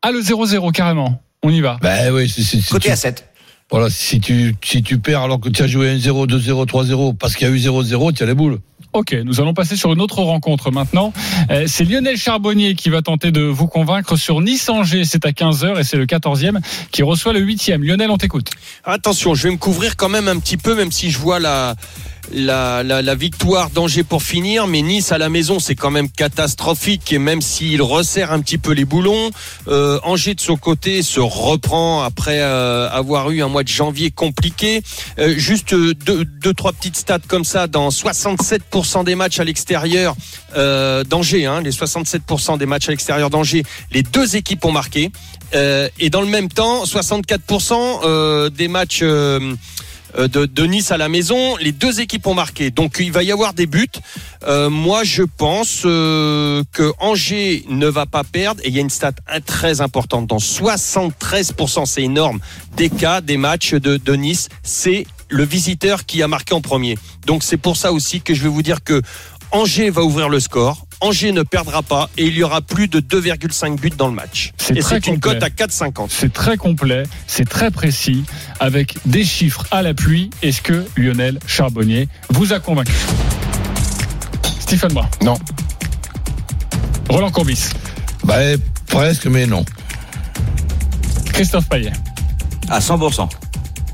Ah le 0-0 carrément. On y va. Ben oui, si, si, si Côté à 7. voilà, si tu, si tu perds alors que tu as joué 1-0, 2-0, 3-0, parce qu'il y a eu 0-0, tu as les boules. Ok, nous allons passer sur une autre rencontre maintenant. Euh, c'est Lionel Charbonnier qui va tenter de vous convaincre sur Nice-Angers. C'est à 15h et c'est le 14e qui reçoit le 8e. Lionel, on t'écoute. Attention, je vais me couvrir quand même un petit peu, même si je vois la, la, la, victoire d'Angers pour finir. Mais Nice à la maison, c'est quand même catastrophique. Et même s'il resserre un petit peu les boulons, euh, Angers de son côté se reprend après euh, avoir eu un mois de janvier compliqué. Euh, juste euh, deux, trois petites stats comme ça. Dans 67% des matchs à l'extérieur d'Angers, hein, les 67% des matchs à l'extérieur d'Angers, les deux équipes ont marqué. Et dans le même temps, 64% euh, des matchs de, de Nice à la maison, les deux équipes ont marqué. Donc il va y avoir des buts. Euh, moi, je pense euh, que Angers ne va pas perdre. Et il y a une stat euh, très importante. Dans 73%, c'est énorme, des cas, des matchs de, de Nice, c'est le visiteur qui a marqué en premier. Donc c'est pour ça aussi que je vais vous dire que Angers va ouvrir le score. Angers ne perdra pas et il y aura plus de 2,5 buts dans le match. C'est Et très c'est une complet. cote à 4,50. C'est très complet, c'est très précis, avec des chiffres à l'appui. Est-ce que Lionel Charbonnier vous a convaincu? Stephen Brun. Non. Roland Courbis. Ben, presque, mais non. Christophe Payet. À 100%.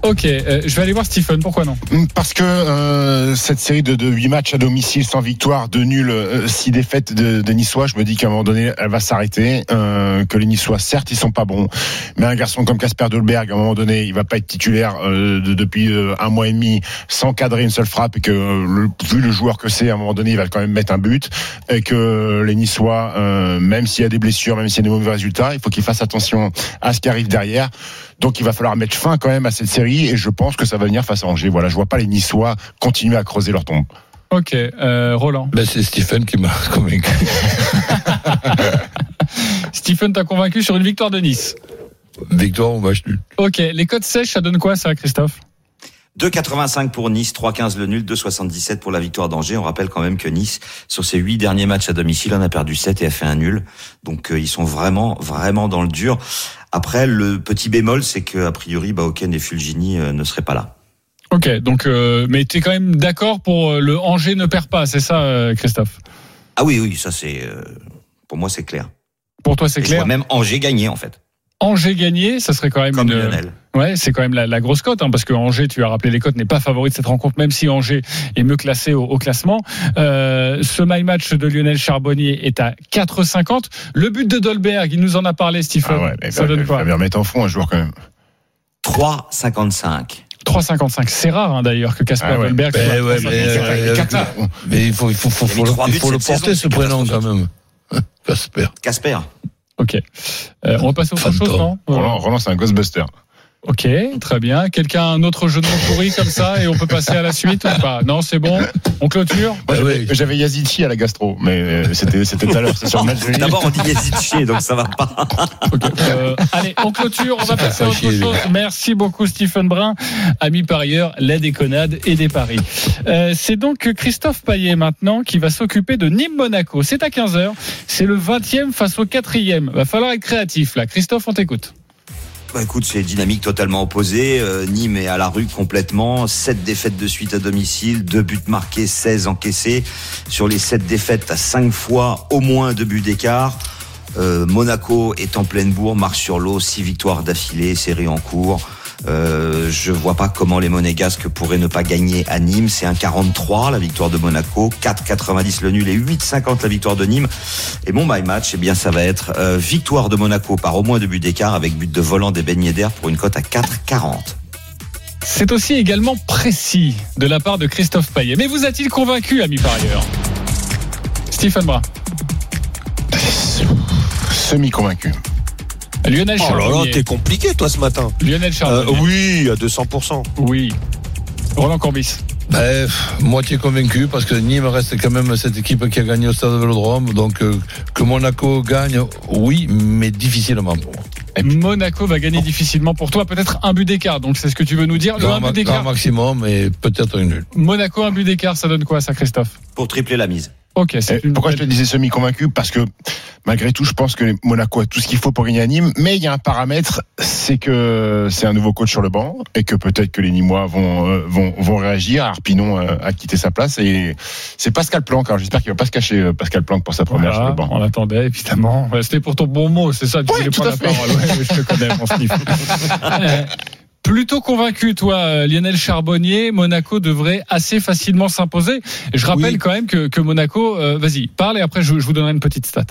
Ok, euh, je vais aller voir Stephen, pourquoi non Parce que euh, cette série de, de 8 matchs à domicile sans victoire, de nul, euh, 6 défaites de, de Niçois, je me dis qu'à un moment donné, elle va s'arrêter. Euh, que les Niçois, certes, ils sont pas bons, mais un garçon comme Casper Dolberg, à un moment donné, il va pas être titulaire euh, de- depuis euh, un mois et demi sans cadrer une seule frappe et que le, vu le joueur que c'est, à un moment donné, il va quand même mettre un but et que les Niçois, même s'il y a des blessures, même s'il y a des mauvais résultats, il faut qu'ils fassent attention à ce qui arrive derrière. Donc il va falloir mettre fin quand même à cette série et je pense que ça va venir face à Angers. Voilà, je vois pas les Niçois continuer à creuser leur tombe. Ok, euh, Roland. Ben, c'est Stephen qui m'a convaincu. Stephen t'a convaincu sur une victoire de Nice. Victoire ou match nul. Ok, les codes sèches, ça donne quoi ça, Christophe? 2,85 pour Nice, 3,15 le nul, 2,77 pour la victoire d'Angers. On rappelle quand même que Nice, sur ses huit derniers matchs à domicile, en a perdu 7 et a fait un nul. Donc euh, ils sont vraiment, vraiment dans le dur. Après, le petit bémol, c'est que a priori, Baoken et Fulgini euh, ne seraient pas là. Ok, donc, euh, mais t'es quand même d'accord pour euh, le Angers ne perd pas, c'est ça, Christophe? Ah oui, oui, ça c'est, pour moi c'est clair. Pour toi, c'est je clair. vois même Angers gagner en fait, Angers gagné, ça serait quand même comme une. Lionel. Ouais, c'est quand même la, la grosse cote, hein, parce que Angers, tu as rappelé les cotes, n'est pas favori de cette rencontre, même si Angers est mieux classé au, au classement. Euh, ce my match de Lionel Charbonnier est à 4,50. Le but de Dolberg, il nous en a parlé, Stephen. Ah ouais, mais ça bah, donne quoi va bien remettre en fond un joueur quand même. 3,55. 3,55. C'est rare hein, d'ailleurs que Casper Ah ouais. Dolberg soit à ouais, 3,55. mais, euh, mais il faut, il faut, faut, Il a mis faut le- il faut porter saison, ce prénom quand même. Casper. Casper. Ok. Euh, on va passer à autre chose, non? Roland, Roland, c'est un Ghostbuster. Ok, très bien. Quelqu'un a un autre jeu de mots pourri comme ça et on peut passer à la suite ou pas? Non, c'est bon. On clôture? J'avais- Yazici à la gastro, mais euh, c'était c'était tout à l'heure. C'est sur le match de D'abord, on dit Yazidché, donc ça va pas. Ok. Euh, allez, on clôture. On va passer à autre chose. Merci beaucoup, Stephen Brun, ami parieur, la déconnade et des paris. Euh, c'est donc Christophe Payet maintenant qui va s'occuper de Nîmes-Monaco. C'est à 15h. C'est le 20e face au 4e. Va falloir être créatif là. Christophe, on t'écoute. Bah écoute, c'est dynamique totalement opposée. Euh, Nîmes est à la rue complètement. 7 défaites de suite à domicile, 2 buts marqués, 16 encaissés. Sur les 7 défaites, t'as 5 fois au moins 2 buts d'écart. Euh, Monaco est en pleine bourre, marche sur l'eau, 6 victoires d'affilée, série en cours. Euh, je vois pas comment les Monégasques pourraient ne pas gagner à Nîmes. C'est un 43 la victoire de Monaco, 4,90 le nul et 8,50 la victoire de Nîmes. Et mon my match, eh bien ça va être euh, victoire de Monaco par au moins deux buts d'écart avec but de volant des beignets d'air pour une cote à 4,40. C'est aussi également précis de la part de Christophe Payet. Mais vous a-t-il convaincu, ami parieur Stephen Brun. Semi-convaincu. Lionel Oh là là, Charbonnier. t'es compliqué toi ce matin. Lionel Euh, Charbonnier. oui, à 200%. oui. Roland Corbis. Ben, moitié convaincu parce que Nîmes reste quand même cette équipe qui a gagné au stade de Vélodrome. Donc euh, que Monaco gagne, oui, mais difficilement. pour moi. Monaco va gagner difficilement pour toi, peut-être un but d'écart. Donc c'est ce que tu veux nous dire. Le Grand, un but d'écart. maximum et peut-être une nulle. Monaco, un but d'écart, ça donne quoi ça, Christophe? Pour tripler la mise. Ok, une Pourquoi je te disais semi-convaincu Parce que malgré tout, je pense que Monaco a tout ce qu'il faut pour gagner à Nîmes. Mais il y a un paramètre, c'est que c'est un nouveau coach sur le banc et que peut-être que les Nîmois vont euh, vont, vont réagir. Arpinon a quitté sa place et c'est Pascal Planck. Alors j'espère qu'il va pas se cacher euh, Pascal Planck pour sa première sur Voilà, le banc. on l'attendait évidemment. C'était pour ton bon mot, c'est ça. Tu Oui, voulais tout prendre à la fait. parole. Ouais, je te connais, mon Steve. Plutôt convaincu, toi, Lionel Charbonnier, Monaco devrait assez facilement s'imposer. Je rappelle Oui. quand même que, que Monaco, euh, vas-y, parle et après je, je vous donnerai une petite stat.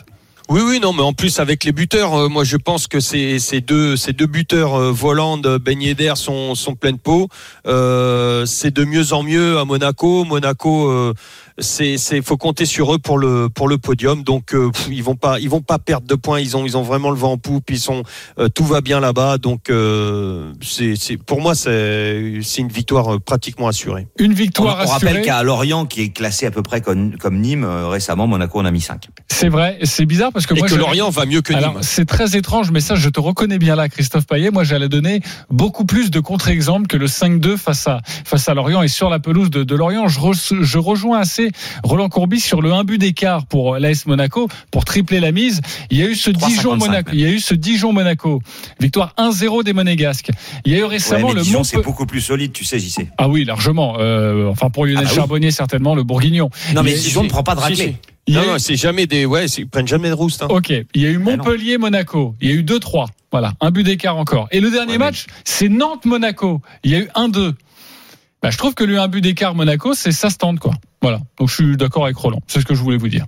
Oui, oui, non, mais en plus avec les buteurs, euh, moi je pense que ces, ces deux, ces deux buteurs euh, Voland, Ben Yedder sont, sont pleine peau. Euh, c'est de mieux en mieux à Monaco. Monaco, c'est, c'est, faut compter sur eux pour le, pour le podium. Donc euh, pff, ils vont pas, ils vont pas perdre de points. Ils ont, ils ont vraiment le vent en poupe. Ils sont, euh, tout va bien là-bas. Donc euh, c'est, c'est, pour moi c'est, c'est une victoire pratiquement assurée. Une On, victoire on rappelle assurée. qu'à Lorient, qui est classé à peu près comme, comme Nîmes, récemment, Monaco en a mis 5. C'est vrai, c'est bizarre parce que Et moi que Lorient va mieux que Nîmes. Alors, c'est très étrange, mais ça, je te reconnais bien là, Christophe Payet. Moi, j'allais donner beaucoup plus de contre-exemples que le 5-2 face à, face à Lorient et sur la pelouse de, de Lorient. Je, re- je rejoins assez Roland Courbis sur le 1 but d'écart pour l'AS Monaco pour tripler la mise. Il y a eu ce 3,55 Dijon Monaco. Il y a eu ce Dijon Monaco. Victoire 1-0 des Monégasques. Il y a eu Ouais, récemment mais le Dijon, c'est beaucoup plus solide, tu sais, j'y sais. Ah oui, largement. Euh, enfin, pour Lionel Ah bah oui. Charbonnier, certainement, le Bourguignon. Non, mais Dijon ne prend pas de raclée. Il Non, eu- non, c'est jamais des, ouais, c'est- ils prennent jamais de rouste. hein. Ok, il y a eu. Montpellier-Monaco. Il y a eu 2-3. Voilà, un but d'écart encore. Et le dernier Ouais, mais- match, c'est Nantes-Monaco. Il y a eu 1-2. Bah, je trouve que le 1 but d'écart Monaco, c'est ça se tente, quoi. Voilà. Donc je suis d'accord avec Roland. C'est ce que je voulais vous dire.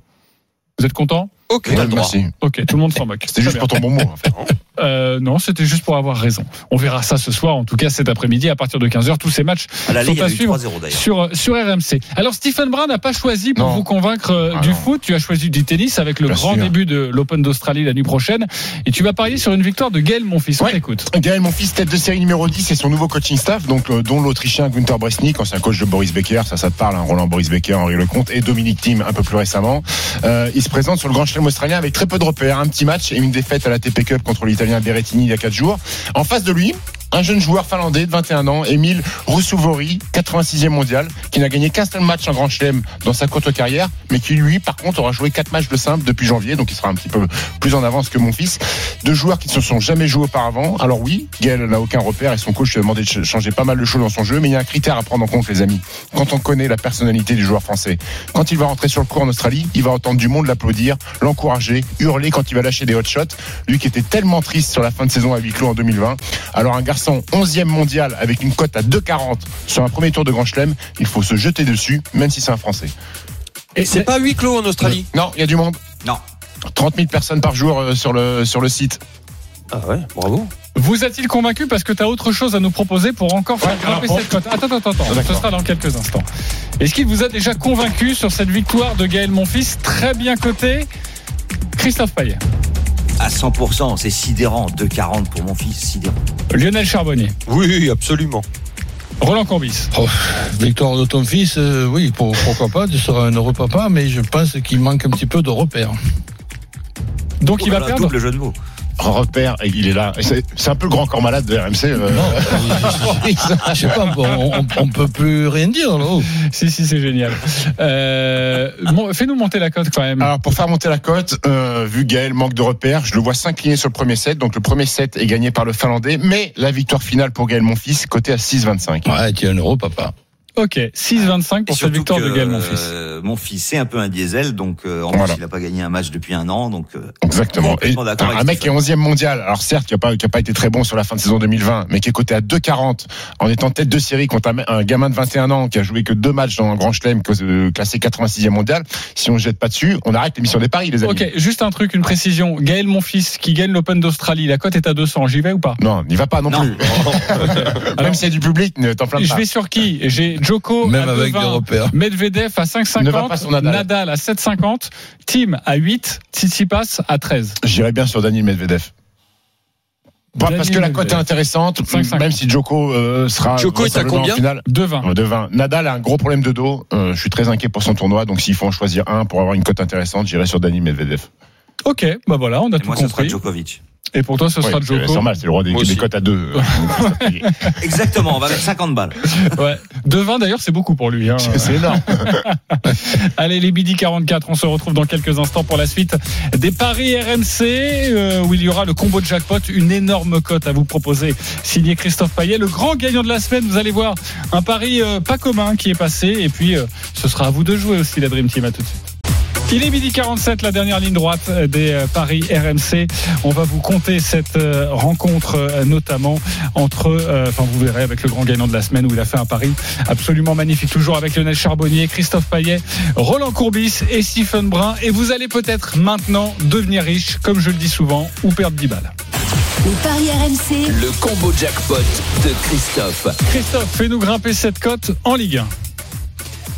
Vous êtes content? Ok. Ouais, merci. Ok, tout le monde s'en moque. C'était juste pour ton bon mot. en fait. Euh, non, c'était juste pour avoir raison. On verra ça ce soir, en tout cas cet après-midi à partir de 15h. Tous ces matchs À sont à suivre 3-0 d'ailleurs. sur, sur RMC. Alors Stephen Brown n'a pas choisi pour Non. vous convaincre euh, Ah du non. foot. Tu as choisi du tennis avec le Bien grand sûr. début de l'Open d'Australie la nuit prochaine. Et tu vas parier sur une victoire de Gaël, mon fils. On Ouais. t'écoute. Gaël, mon fils, tête de série numéro 10, et son nouveau coaching staff, donc euh, dont l'Autrichien Günther Bresnik, ancien coach de Boris Becker, ça, ça te parle, hein, Roland Boris Becker, Henri Lecomte, et Dominique Thiem un peu plus récemment. Euh, il se présente sur le Grand Chelem australien avec très peu de repères, un petit match et une défaite à la TP Cup contre l'Italien Berrettini il y a 4 jours. En face de lui, un jeune joueur finlandais de 21 ans, Emile Roussouvori, 86e mondial, qui n'a gagné qu'un seul match en Grand Chelem dans sa courte carrière, mais qui lui, par contre, aura joué 4 matchs de simple depuis janvier, donc il sera un petit peu plus en avance que mon fils. Deux joueurs qui ne se sont jamais joués auparavant. Alors oui, Gaël n'a aucun repère et son coach lui a demandé de ch- changer pas mal de choses dans son jeu, mais il y a un critère à prendre en compte, les amis. Quand on connaît la personnalité du joueur français, quand il va rentrer sur le court en Australie, il va entendre du monde l'applaudir, l'encourager, hurler quand il va lâcher des hot shots. Lui qui était tellement triste sur la fin de saison à huis clos en 2020. Alors un garçon 11e mondial avec une cote à 2,40 sur un premier tour de Grand Chelem, il faut se jeter dessus, même si c'est un Français. Et C'est pas huis clos en Australie. Non, il y a du monde. Non. 30 000 personnes par jour euh, sur le, sur le site. Ah ouais, bravo. Vous a-t-il convaincu parce que tu as autre chose à nous proposer pour encore faire Ouais, grimper alors, cette cote Attends, attends, attends, ce sera dans quelques instants. Est-ce qu'il vous a déjà convaincu sur cette victoire de Gaël Monfils Très bien coté. Christophe Payet. À 100%, c'est sidérant. 2,40 pour mon fils, sidérant. Lionel Charbonnier. Oui, absolument. Roland Courbis. Oh, victoire de ton fils, euh, oui, pour- pourquoi pas, tu seras un heureux papa, mais je pense qu'il manque un petit peu de repères. Donc il va Voilà, perdre. Double jeu de mots. Repère, et il est là. C'est c'est un peu le grand corps malade de RMC. euh. Non, je sais pas, on, peut plus rien dire là-haut. Si, si, c'est génial. Euh, Fais-nous monter la cote quand même. Alors pour faire monter la cote, euh, vu Gaël manque de repères, je le vois s'incliner sur le premier set. Donc le premier set est gagné par le Finlandais, mais la victoire finale pour Gaël Monfils, côté à 6,25. Ouais, tu es un heureux papa. Ok, 6,25 Et pour cette victoire de Gaël Monfils. euh, mon fils, c'est un peu un diesel, donc euh, en Voilà. plus, il n'a pas gagné un match depuis un an, donc euh, Exactement. Et un mec qui est Stéphane. 11e mondial, alors certes, qui n'a pas, qui a pas été très bon sur la fin de saison 2020, mais qui est coté à 2,40 en étant tête de série contre un, un gamin de 21 ans qui a joué que deux matchs dans un grand chelem, euh, classé 86e mondial. Si on ne jette pas dessus, on arrête l'émission des paris, les amis. Ok, juste un truc, une précision. Gaël Monfils qui gagne l'Open d'Australie, la cote est à 200. J'y vais ou pas? Non, n'y va pas non, Non. plus. Même s'il y a du public, t'enflamme Je pas. vais sur qui? J'ai Joko Même à avec 2,20, des repères. Medvedev à Ne va pas 5,50, sur Nadal. Nadal à 7,50, Tim à 8, Tsitsipas à 13. J'irai bien sur Daniel Medvedev. Parce que la cote est intéressante, 5,50. même si Joko euh, sera Djoko est à combien en finale. 2,20. De 20. Nadal a un gros problème de dos. Euh, je suis très inquiet pour son tournoi. Donc s'il faut en choisir un pour avoir une cote intéressante, j'irai sur Dani Medvedev. Ok, bah voilà, on a et tout moi, ce sera compris. Djokovic. Et pour toi, ce sera Oui, Joko. C'est normal, c'est le roi des, cotes à deux. Exactement, on va mettre 50 balles. Ouais. 2,20 d'ailleurs, c'est beaucoup pour lui. Hein. c'est énorme. Allez, les Midi 44, on se retrouve dans quelques instants pour la suite des paris RMC, euh, où il y aura le combo de jackpot, une énorme cote à vous proposer, signé Christophe Payet, le grand gagnant de la semaine. Vous allez voir un pari euh, pas commun qui est passé, et puis euh, ce sera à vous de jouer aussi la Dream Team. À tout de suite. Il est midi 47, la dernière ligne droite euh, des euh, paris RMC. On va vous compter cette euh, rencontre, notamment entre, euh, enfin vous verrez avec le grand gagnant de la semaine où il a fait un pari absolument magnifique, toujours avec Lionel Charbonnier, Christophe Payet, Roland Courbis et Stephen Brun. Et vous allez peut-être maintenant devenir riche, comme je le dis souvent, ou perdre 10 balles. Les paris RMC, Le combo jackpot de Christophe. Christophe, fais-nous grimper cette cote en Ligue 1.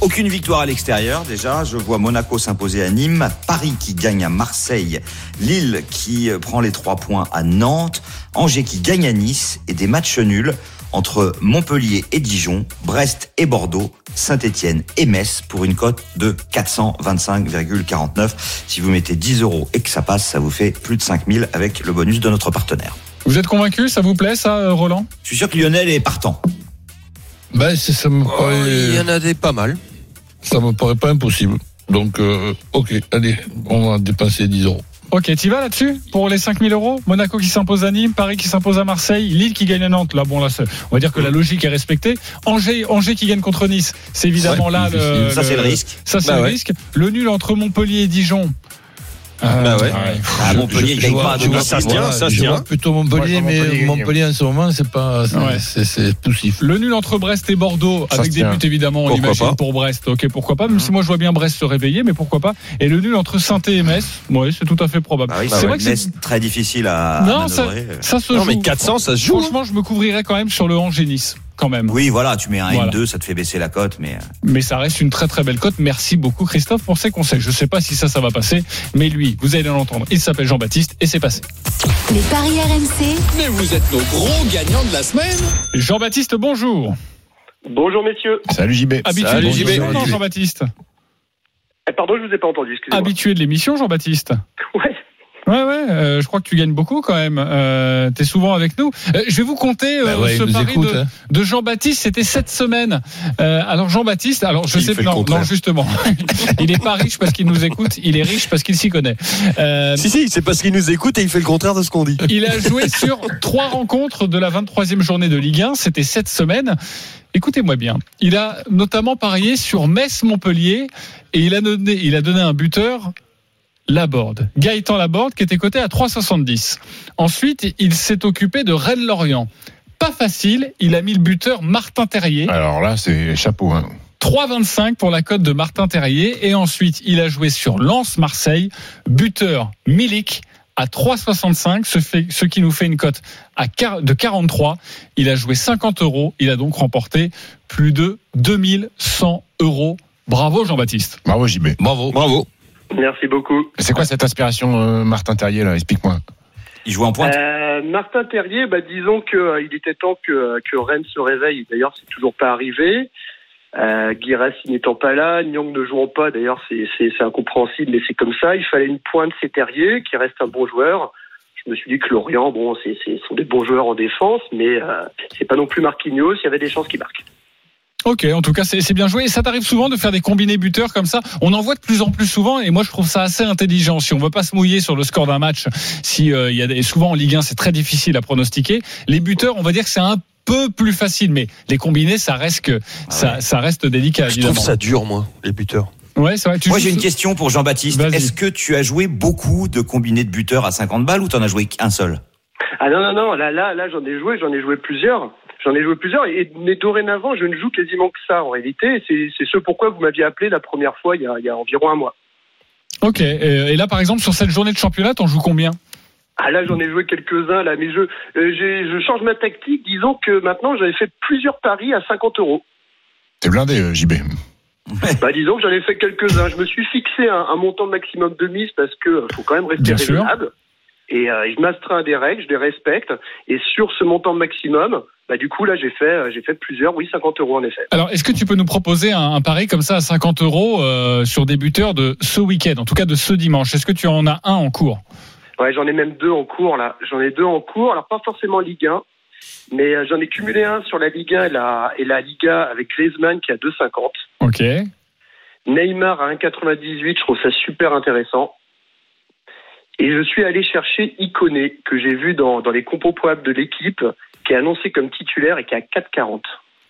Aucune victoire à l'extérieur déjà. Je vois Monaco s'imposer à Nîmes, Paris qui gagne à Marseille, Lille qui euh, prend les trois points à Nantes, Angers qui gagne à Nice et des matchs nuls entre Montpellier et Dijon, Brest et Bordeaux, Saint-Etienne et Metz pour une cote de 425,49. Si vous mettez 10 euros et que ça passe, ça vous fait plus de 5000 avec le bonus de notre partenaire. Vous êtes convaincu Ça vous plaît ça, euh, Roland? Je suis sûr que Lionel est partant. Ben, c'est- ça me Oh, il y en a des pas mal. Ça me paraît pas impossible. Donc, euh, ok, allez, on va dépenser 10 euros. Ok, tu vas là-dessus pour les 5000 euros? Monaco qui s'impose à Nîmes, Paris qui s'impose à Marseille, Lille qui gagne à Nantes. Là, bon, là, on va dire que la logique est respectée. Angers, Angers qui gagne contre Nice, c'est évidemment Ouais, là le, Ça, c'est le risque. Ça, c'est Bah le ouais. risque. Le nul entre Montpellier et Dijon. Euh, Bah ouais. À Montpellier, il gagne pas à je. Ça se tient, ça se je tient. plutôt Montpellier, je mais Montpellier en ce moment, c'est pas, c'est, Ouais. poussif. Le nul entre Brest et Bordeaux, Ça avec des buts évidemment, on Pourquoi imagine pas. pour Brest. Ok, pourquoi pas Même si moi je vois bien Brest se réveiller, mais pourquoi pas Et le nul entre saint et Metz, oui, c'est tout à fait probable. Bah oui, c'est c'est vrai que c'est très difficile à, à non, ça, manœuvrer. ça se Non, joue. mais 400, ça se joue. hein. Franchement, je me couvrirais quand même sur le Angers Nice, quand même. Oui, voilà, tu mets un Voilà. N2, ça te fait baisser la cote, mais euh, Mais ça reste une très très belle cote. Merci beaucoup Christophe pour ces conseils. Je sais pas si ça, ça va passer, mais lui, vous allez l'entendre. Il s'appelle Jean-Baptiste et c'est passé. les paris RMC, Mais vous êtes nos gros gagnants de la semaine. Jean-Baptiste, bonjour. Bonjour messieurs. Salut JB. Habitué Salut, de JB. Jean-Baptiste Eh, pardon, je vous ai pas entendu, excusez-moi. Habitué de l'émission, Jean-Baptiste Ouais. Ouais, ouais, euh, je crois que tu gagnes beaucoup quand même. Euh, T'es souvent avec nous. Euh, je vais vous compter euh, Bah ouais, ce pari écoute, de, hein. de Jean-Baptiste. C'était cette semaine. Euh, alors Jean-Baptiste, alors je Il sais non, non justement, il est pas riche parce qu'il nous écoute. Il est riche parce qu'il s'y connaît. Euh, Si, si, c'est parce qu'il nous écoute et il fait le contraire de ce qu'on dit. il a joué sur trois rencontres de la 23e journée de Ligue 1. C'était cette semaine. Écoutez-moi bien. Il a notamment parié sur Metz-Montpellier et il a donné, il a donné un buteur. Laborde, Gaëtan Laborde qui était coté à 3,70. Ensuite, il s'est occupé de Rennes-Lorient. Pas facile, il a mis le buteur Martin Terrier. Alors là, c'est chapeau. Hein. 3,25 pour la cote de Martin Terrier. Et ensuite, il a joué sur Lens-Marseille, buteur Milik à 3,65, ce, fait, ce qui nous fait une cote à de 43. Il a joué 50 euros. Il a donc remporté plus de 2100 euros. Bravo Jean-Baptiste. Bravo JB. Bravo. Bravo. Merci beaucoup. C'est quoi cette inspiration, euh, Martin Terrier, là? Explique-moi. Il joue en pointe? Euh, Martin Terrier, bah, disons que euh, il était temps que, que Rennes se réveille. D'ailleurs, c'est toujours pas arrivé. Euh, n'étant pas là, Nyang ne jouant pas. D'ailleurs, c'est, incompréhensible, mais c'est comme ça. Il fallait une pointe, c'est Terrier, qui reste un bon joueur. Je me suis dit que Lorient, bon, c'est, c'est sont des bons joueurs en défense, mais euh, c'est pas non plus Marquinhos. Il y avait des chances qu'il marque. Ok, en tout cas, c'est bien joué. Et ça t'arrive souvent de faire des combinés buteurs comme ça? On en voit de plus en plus souvent, et moi je trouve ça assez intelligent. Si on veut pas se mouiller sur le score d'un match, si euh, il y a des, souvent en Ligue 1, c'est très difficile à pronostiquer. Les buteurs, on va dire que c'est un peu plus facile, mais les combinés, ça reste que ça, ça reste délicat Je évidemment. trouve ça dur, moi, les buteurs. Ouais, vrai. Tu Moi, j'ai une question pour Jean-Baptiste. Est-ce que tu as joué beaucoup de combinés de buteurs à 50 balles ou t'en as joué qu'un seul? Ah non, non, non, là, là, là, j'en ai joué, j'en ai joué plusieurs. J'en ai joué plusieurs, et, mais dorénavant, je ne joue quasiment que ça en réalité. C'est c'est ce pourquoi vous m'aviez appelé la première fois il y a, il y a environ un mois. Ok. Et, là, par exemple, sur cette journée de championnat, t'en joues combien? Ah là, j'en ai joué quelques-uns là, mais je, euh, je change ma tactique. Disons que maintenant, j'avais fait plusieurs paris à 50 euros. T'es blindé, euh, JB. Bah, disons que j'en ai fait quelques-uns. Je me suis fixé un, un montant maximum de mise parce que euh, faut quand même rester raisonnable. Et euh, je m'astreins à des règles, je les respecte. Et sur ce montant maximum, bah, du coup, là, j'ai fait, euh, j'ai fait plusieurs, oui, 50 euros en effet. Alors, est-ce que tu peux nous proposer un, un pari comme ça à 50 euros euh, sur des buteurs de ce week-end, en tout cas de ce dimanche? Est-ce que tu en as un en cours? Ouais, j'en ai même deux en cours là. J'en ai deux en cours. Alors pas forcément Ligue 1, mais euh, j'en ai cumulé un sur la Ligue 1 et la, et la Liga avec Griezmann qui a 2,50. Ok. Neymar à 1,98. Je trouve ça super intéressant. Et je suis allé chercher Iconé que j'ai vu dans, dans les compos probables de l'équipe, qui est annoncé comme titulaire et qui est à 4,40.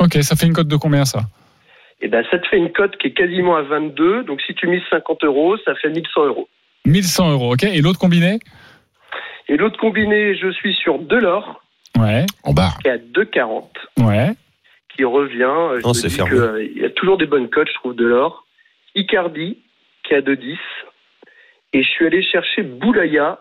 Ok, ça fait une cote de combien ça? Et ben ça te fait une cote qui est quasiment à 22. Donc si tu mises 50 euros, ça fait 1100 euros. 1100 euros, ok. Et l'autre combiné? Et l'autre combiné, je suis sur Delors Ouais, En barre. qui est à 2,40. ouais. qui revient. Euh, Je c'est fermé. euh, Il y a toujours des bonnes cotes, je trouve, de l'or. Icardi, qui a 2,10. Et je suis allé chercher Boulaya.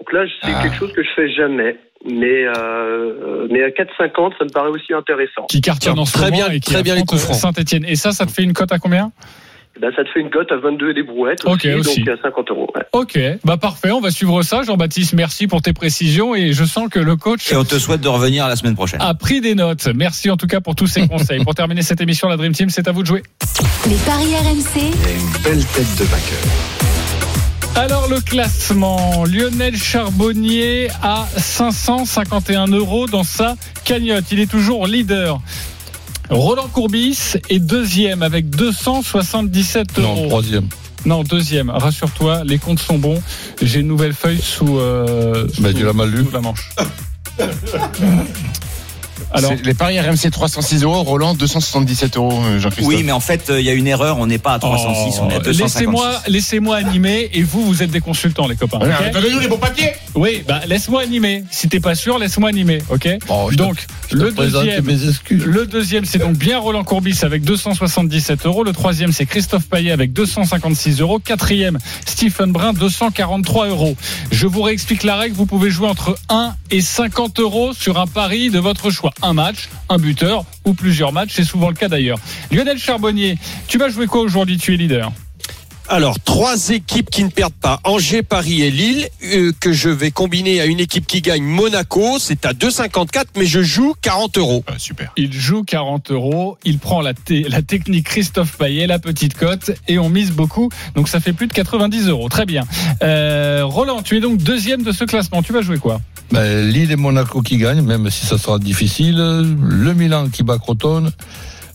Donc là, c'est Ah. quelque chose que je fais jamais. Mais, euh, mais à 4,50, ça me paraît aussi intéressant. Qui cartonne en ce Très bien- et qui très bien les coups francs. Saint-Etienne. Et ça, ça te fait une cote à combien? Eh Ben, ça te fait une cote à 22 et des brouettes Ok, aussi, aussi. donc à 50 euros. ouais. Ok, bah parfait, on va suivre ça. Jean-Baptiste, merci pour tes précisions et je sens que le coach Et on te souhaite de revenir la semaine prochaine. a pris des notes. Merci en tout cas pour tous ces conseils. pour terminer cette émission, la Dream Team, c'est à vous de jouer. Les paris RMC, une belle tête de vainqueur. Alors le classement, Lionel Charbonnier à 551 euros dans sa cagnotte. Il est toujours leader. Roland Courbis est deuxième avec 277 Non, euros. troisième. Non, deuxième. Rassure-toi, les comptes sont bons. J'ai une nouvelle feuille sous, euh, sous, Bah, tu l'as mal lu. sous la manche. Alors, Les paris RMC 306 euros, Roland 277 euros, euh, Jean-Christophe. Oui, mais en fait, euh, il y a une erreur. On n'est pas à 306, on est à oh, 256. laissez-moi, laissez-moi animer et vous, vous êtes des consultants, les copains. Voilà, ok Donnez-nous les bons papiers oui, bah laisse-moi animer. Si t'es pas sûr, laisse-moi animer, ok Oh, je te- Donc te le présente deuxième, mes excuses. le deuxième, c'est donc bien Roland Courbis avec 277 euros. Le troisième, c'est Christophe Payet avec 256 euros. Quatrième, Stephen Brun, 243 euros. Je vous réexplique la règle. Vous pouvez jouer entre 1 et 50 euros sur un pari de votre choix. Un match, un buteur ou plusieurs matchs. C'est souvent le cas d'ailleurs. Lionel Charbonnier, tu vas jouer quoi aujourd'hui? Tu es leader. Alors, trois équipes qui ne perdent pas. Angers, Paris et Lille, euh, que je vais combiner à une équipe qui gagne Monaco. C'est à 2,54, mais je joue 40 euros. Ah, Super. Il joue 40 euros. Il prend la, technique Christophe Payet, la petite cote, et on mise beaucoup. Donc ça fait plus de 90 euros. Très bien. Euh, Roland, tu es donc deuxième de ce classement. Tu vas jouer quoi? Ben, Lille et Monaco qui gagnent, même si ça sera difficile. Le Milan qui bat Crotone.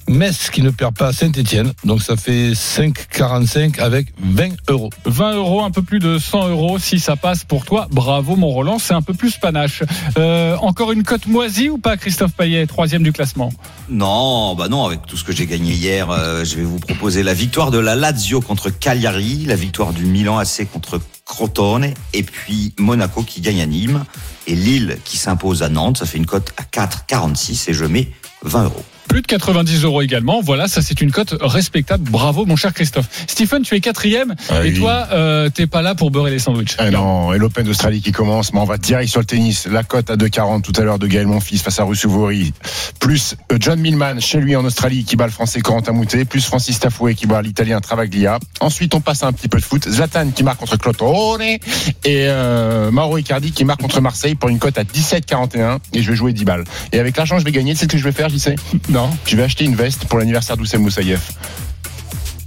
Metz qui ne perd pas à Saint-Etienne. Donc ça fait 5,45 avec 20 euros. 20 euros, un peu plus de 100 euros si ça passe pour toi. Bravo mon Roland, c'est un peu plus panache. Euh, encore une cote moisie ou pas Christophe Payet, troisième du classement? Non, bah non, avec tout ce que j'ai gagné hier, euh, je vais vous proposer la victoire de la Lazio contre Cagliari, la victoire du Milan AC contre Crotone, et puis Monaco qui gagne à Nîmes, et Lille qui s'impose à Nantes. Ça fait une cote à 4,46 et je mets 20 euros. Plus de 90 euros également. Voilà, ça c'est une cote respectable. Bravo, mon cher Christophe. Stephen, tu es quatrième. Ah et oui. toi, euh, t'es pas là pour beurrer les sandwichs. Ah non, et l'Open d'Australie qui commence, mais on va direct sur le tennis. La cote à 2,40 tout à l'heure de Gaël Monfils face à Russouvouri. Plus euh, John Millman chez lui en Australie qui bat le français Corentin Moutet. Plus Francis Tafoué qui bat l'italien Travaglia. Ensuite, on passe à un petit peu de foot. Zlatan qui marque contre Clotone. Et euh, Mauro Icardi qui marque contre Marseille pour une cote à 17,41. Et je vais jouer 10 balles. Et avec l'argent, je vais gagner. Sais ce que je vais faire, j'y sais Non. Je vais acheter une veste pour l'anniversaire d'Oussem Moussaïef?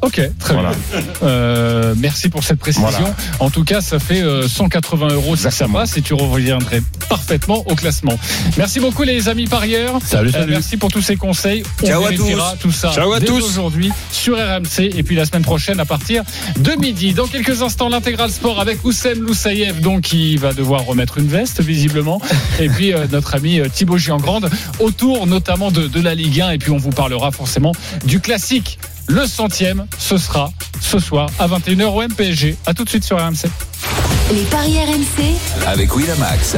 Ok, très Voilà. bien. Euh, merci pour cette précision. Voilà. En tout cas, ça fait euh, 180 euros si ça passe et tu reviendrais parfaitement au classement. Merci beaucoup les amis parieurs. Salut, Euh, salut. merci pour tous ces conseils. On Ciao à tout ça Ciao à dès tous. aujourd'hui sur RMC et puis la semaine prochaine à partir de midi. Dans quelques instants, l'intégral sport avec Oussem Loussaïev, donc qui va devoir remettre une veste visiblement. et puis euh, notre ami euh, Thibaut Giangrande autour notamment de, de la Ligue 1 et puis on vous parlera forcément du classique. Le centième, ce sera ce soir à 21h au MPSG. À tout de suite sur RMC. Les paris RMC. Avec Winamax.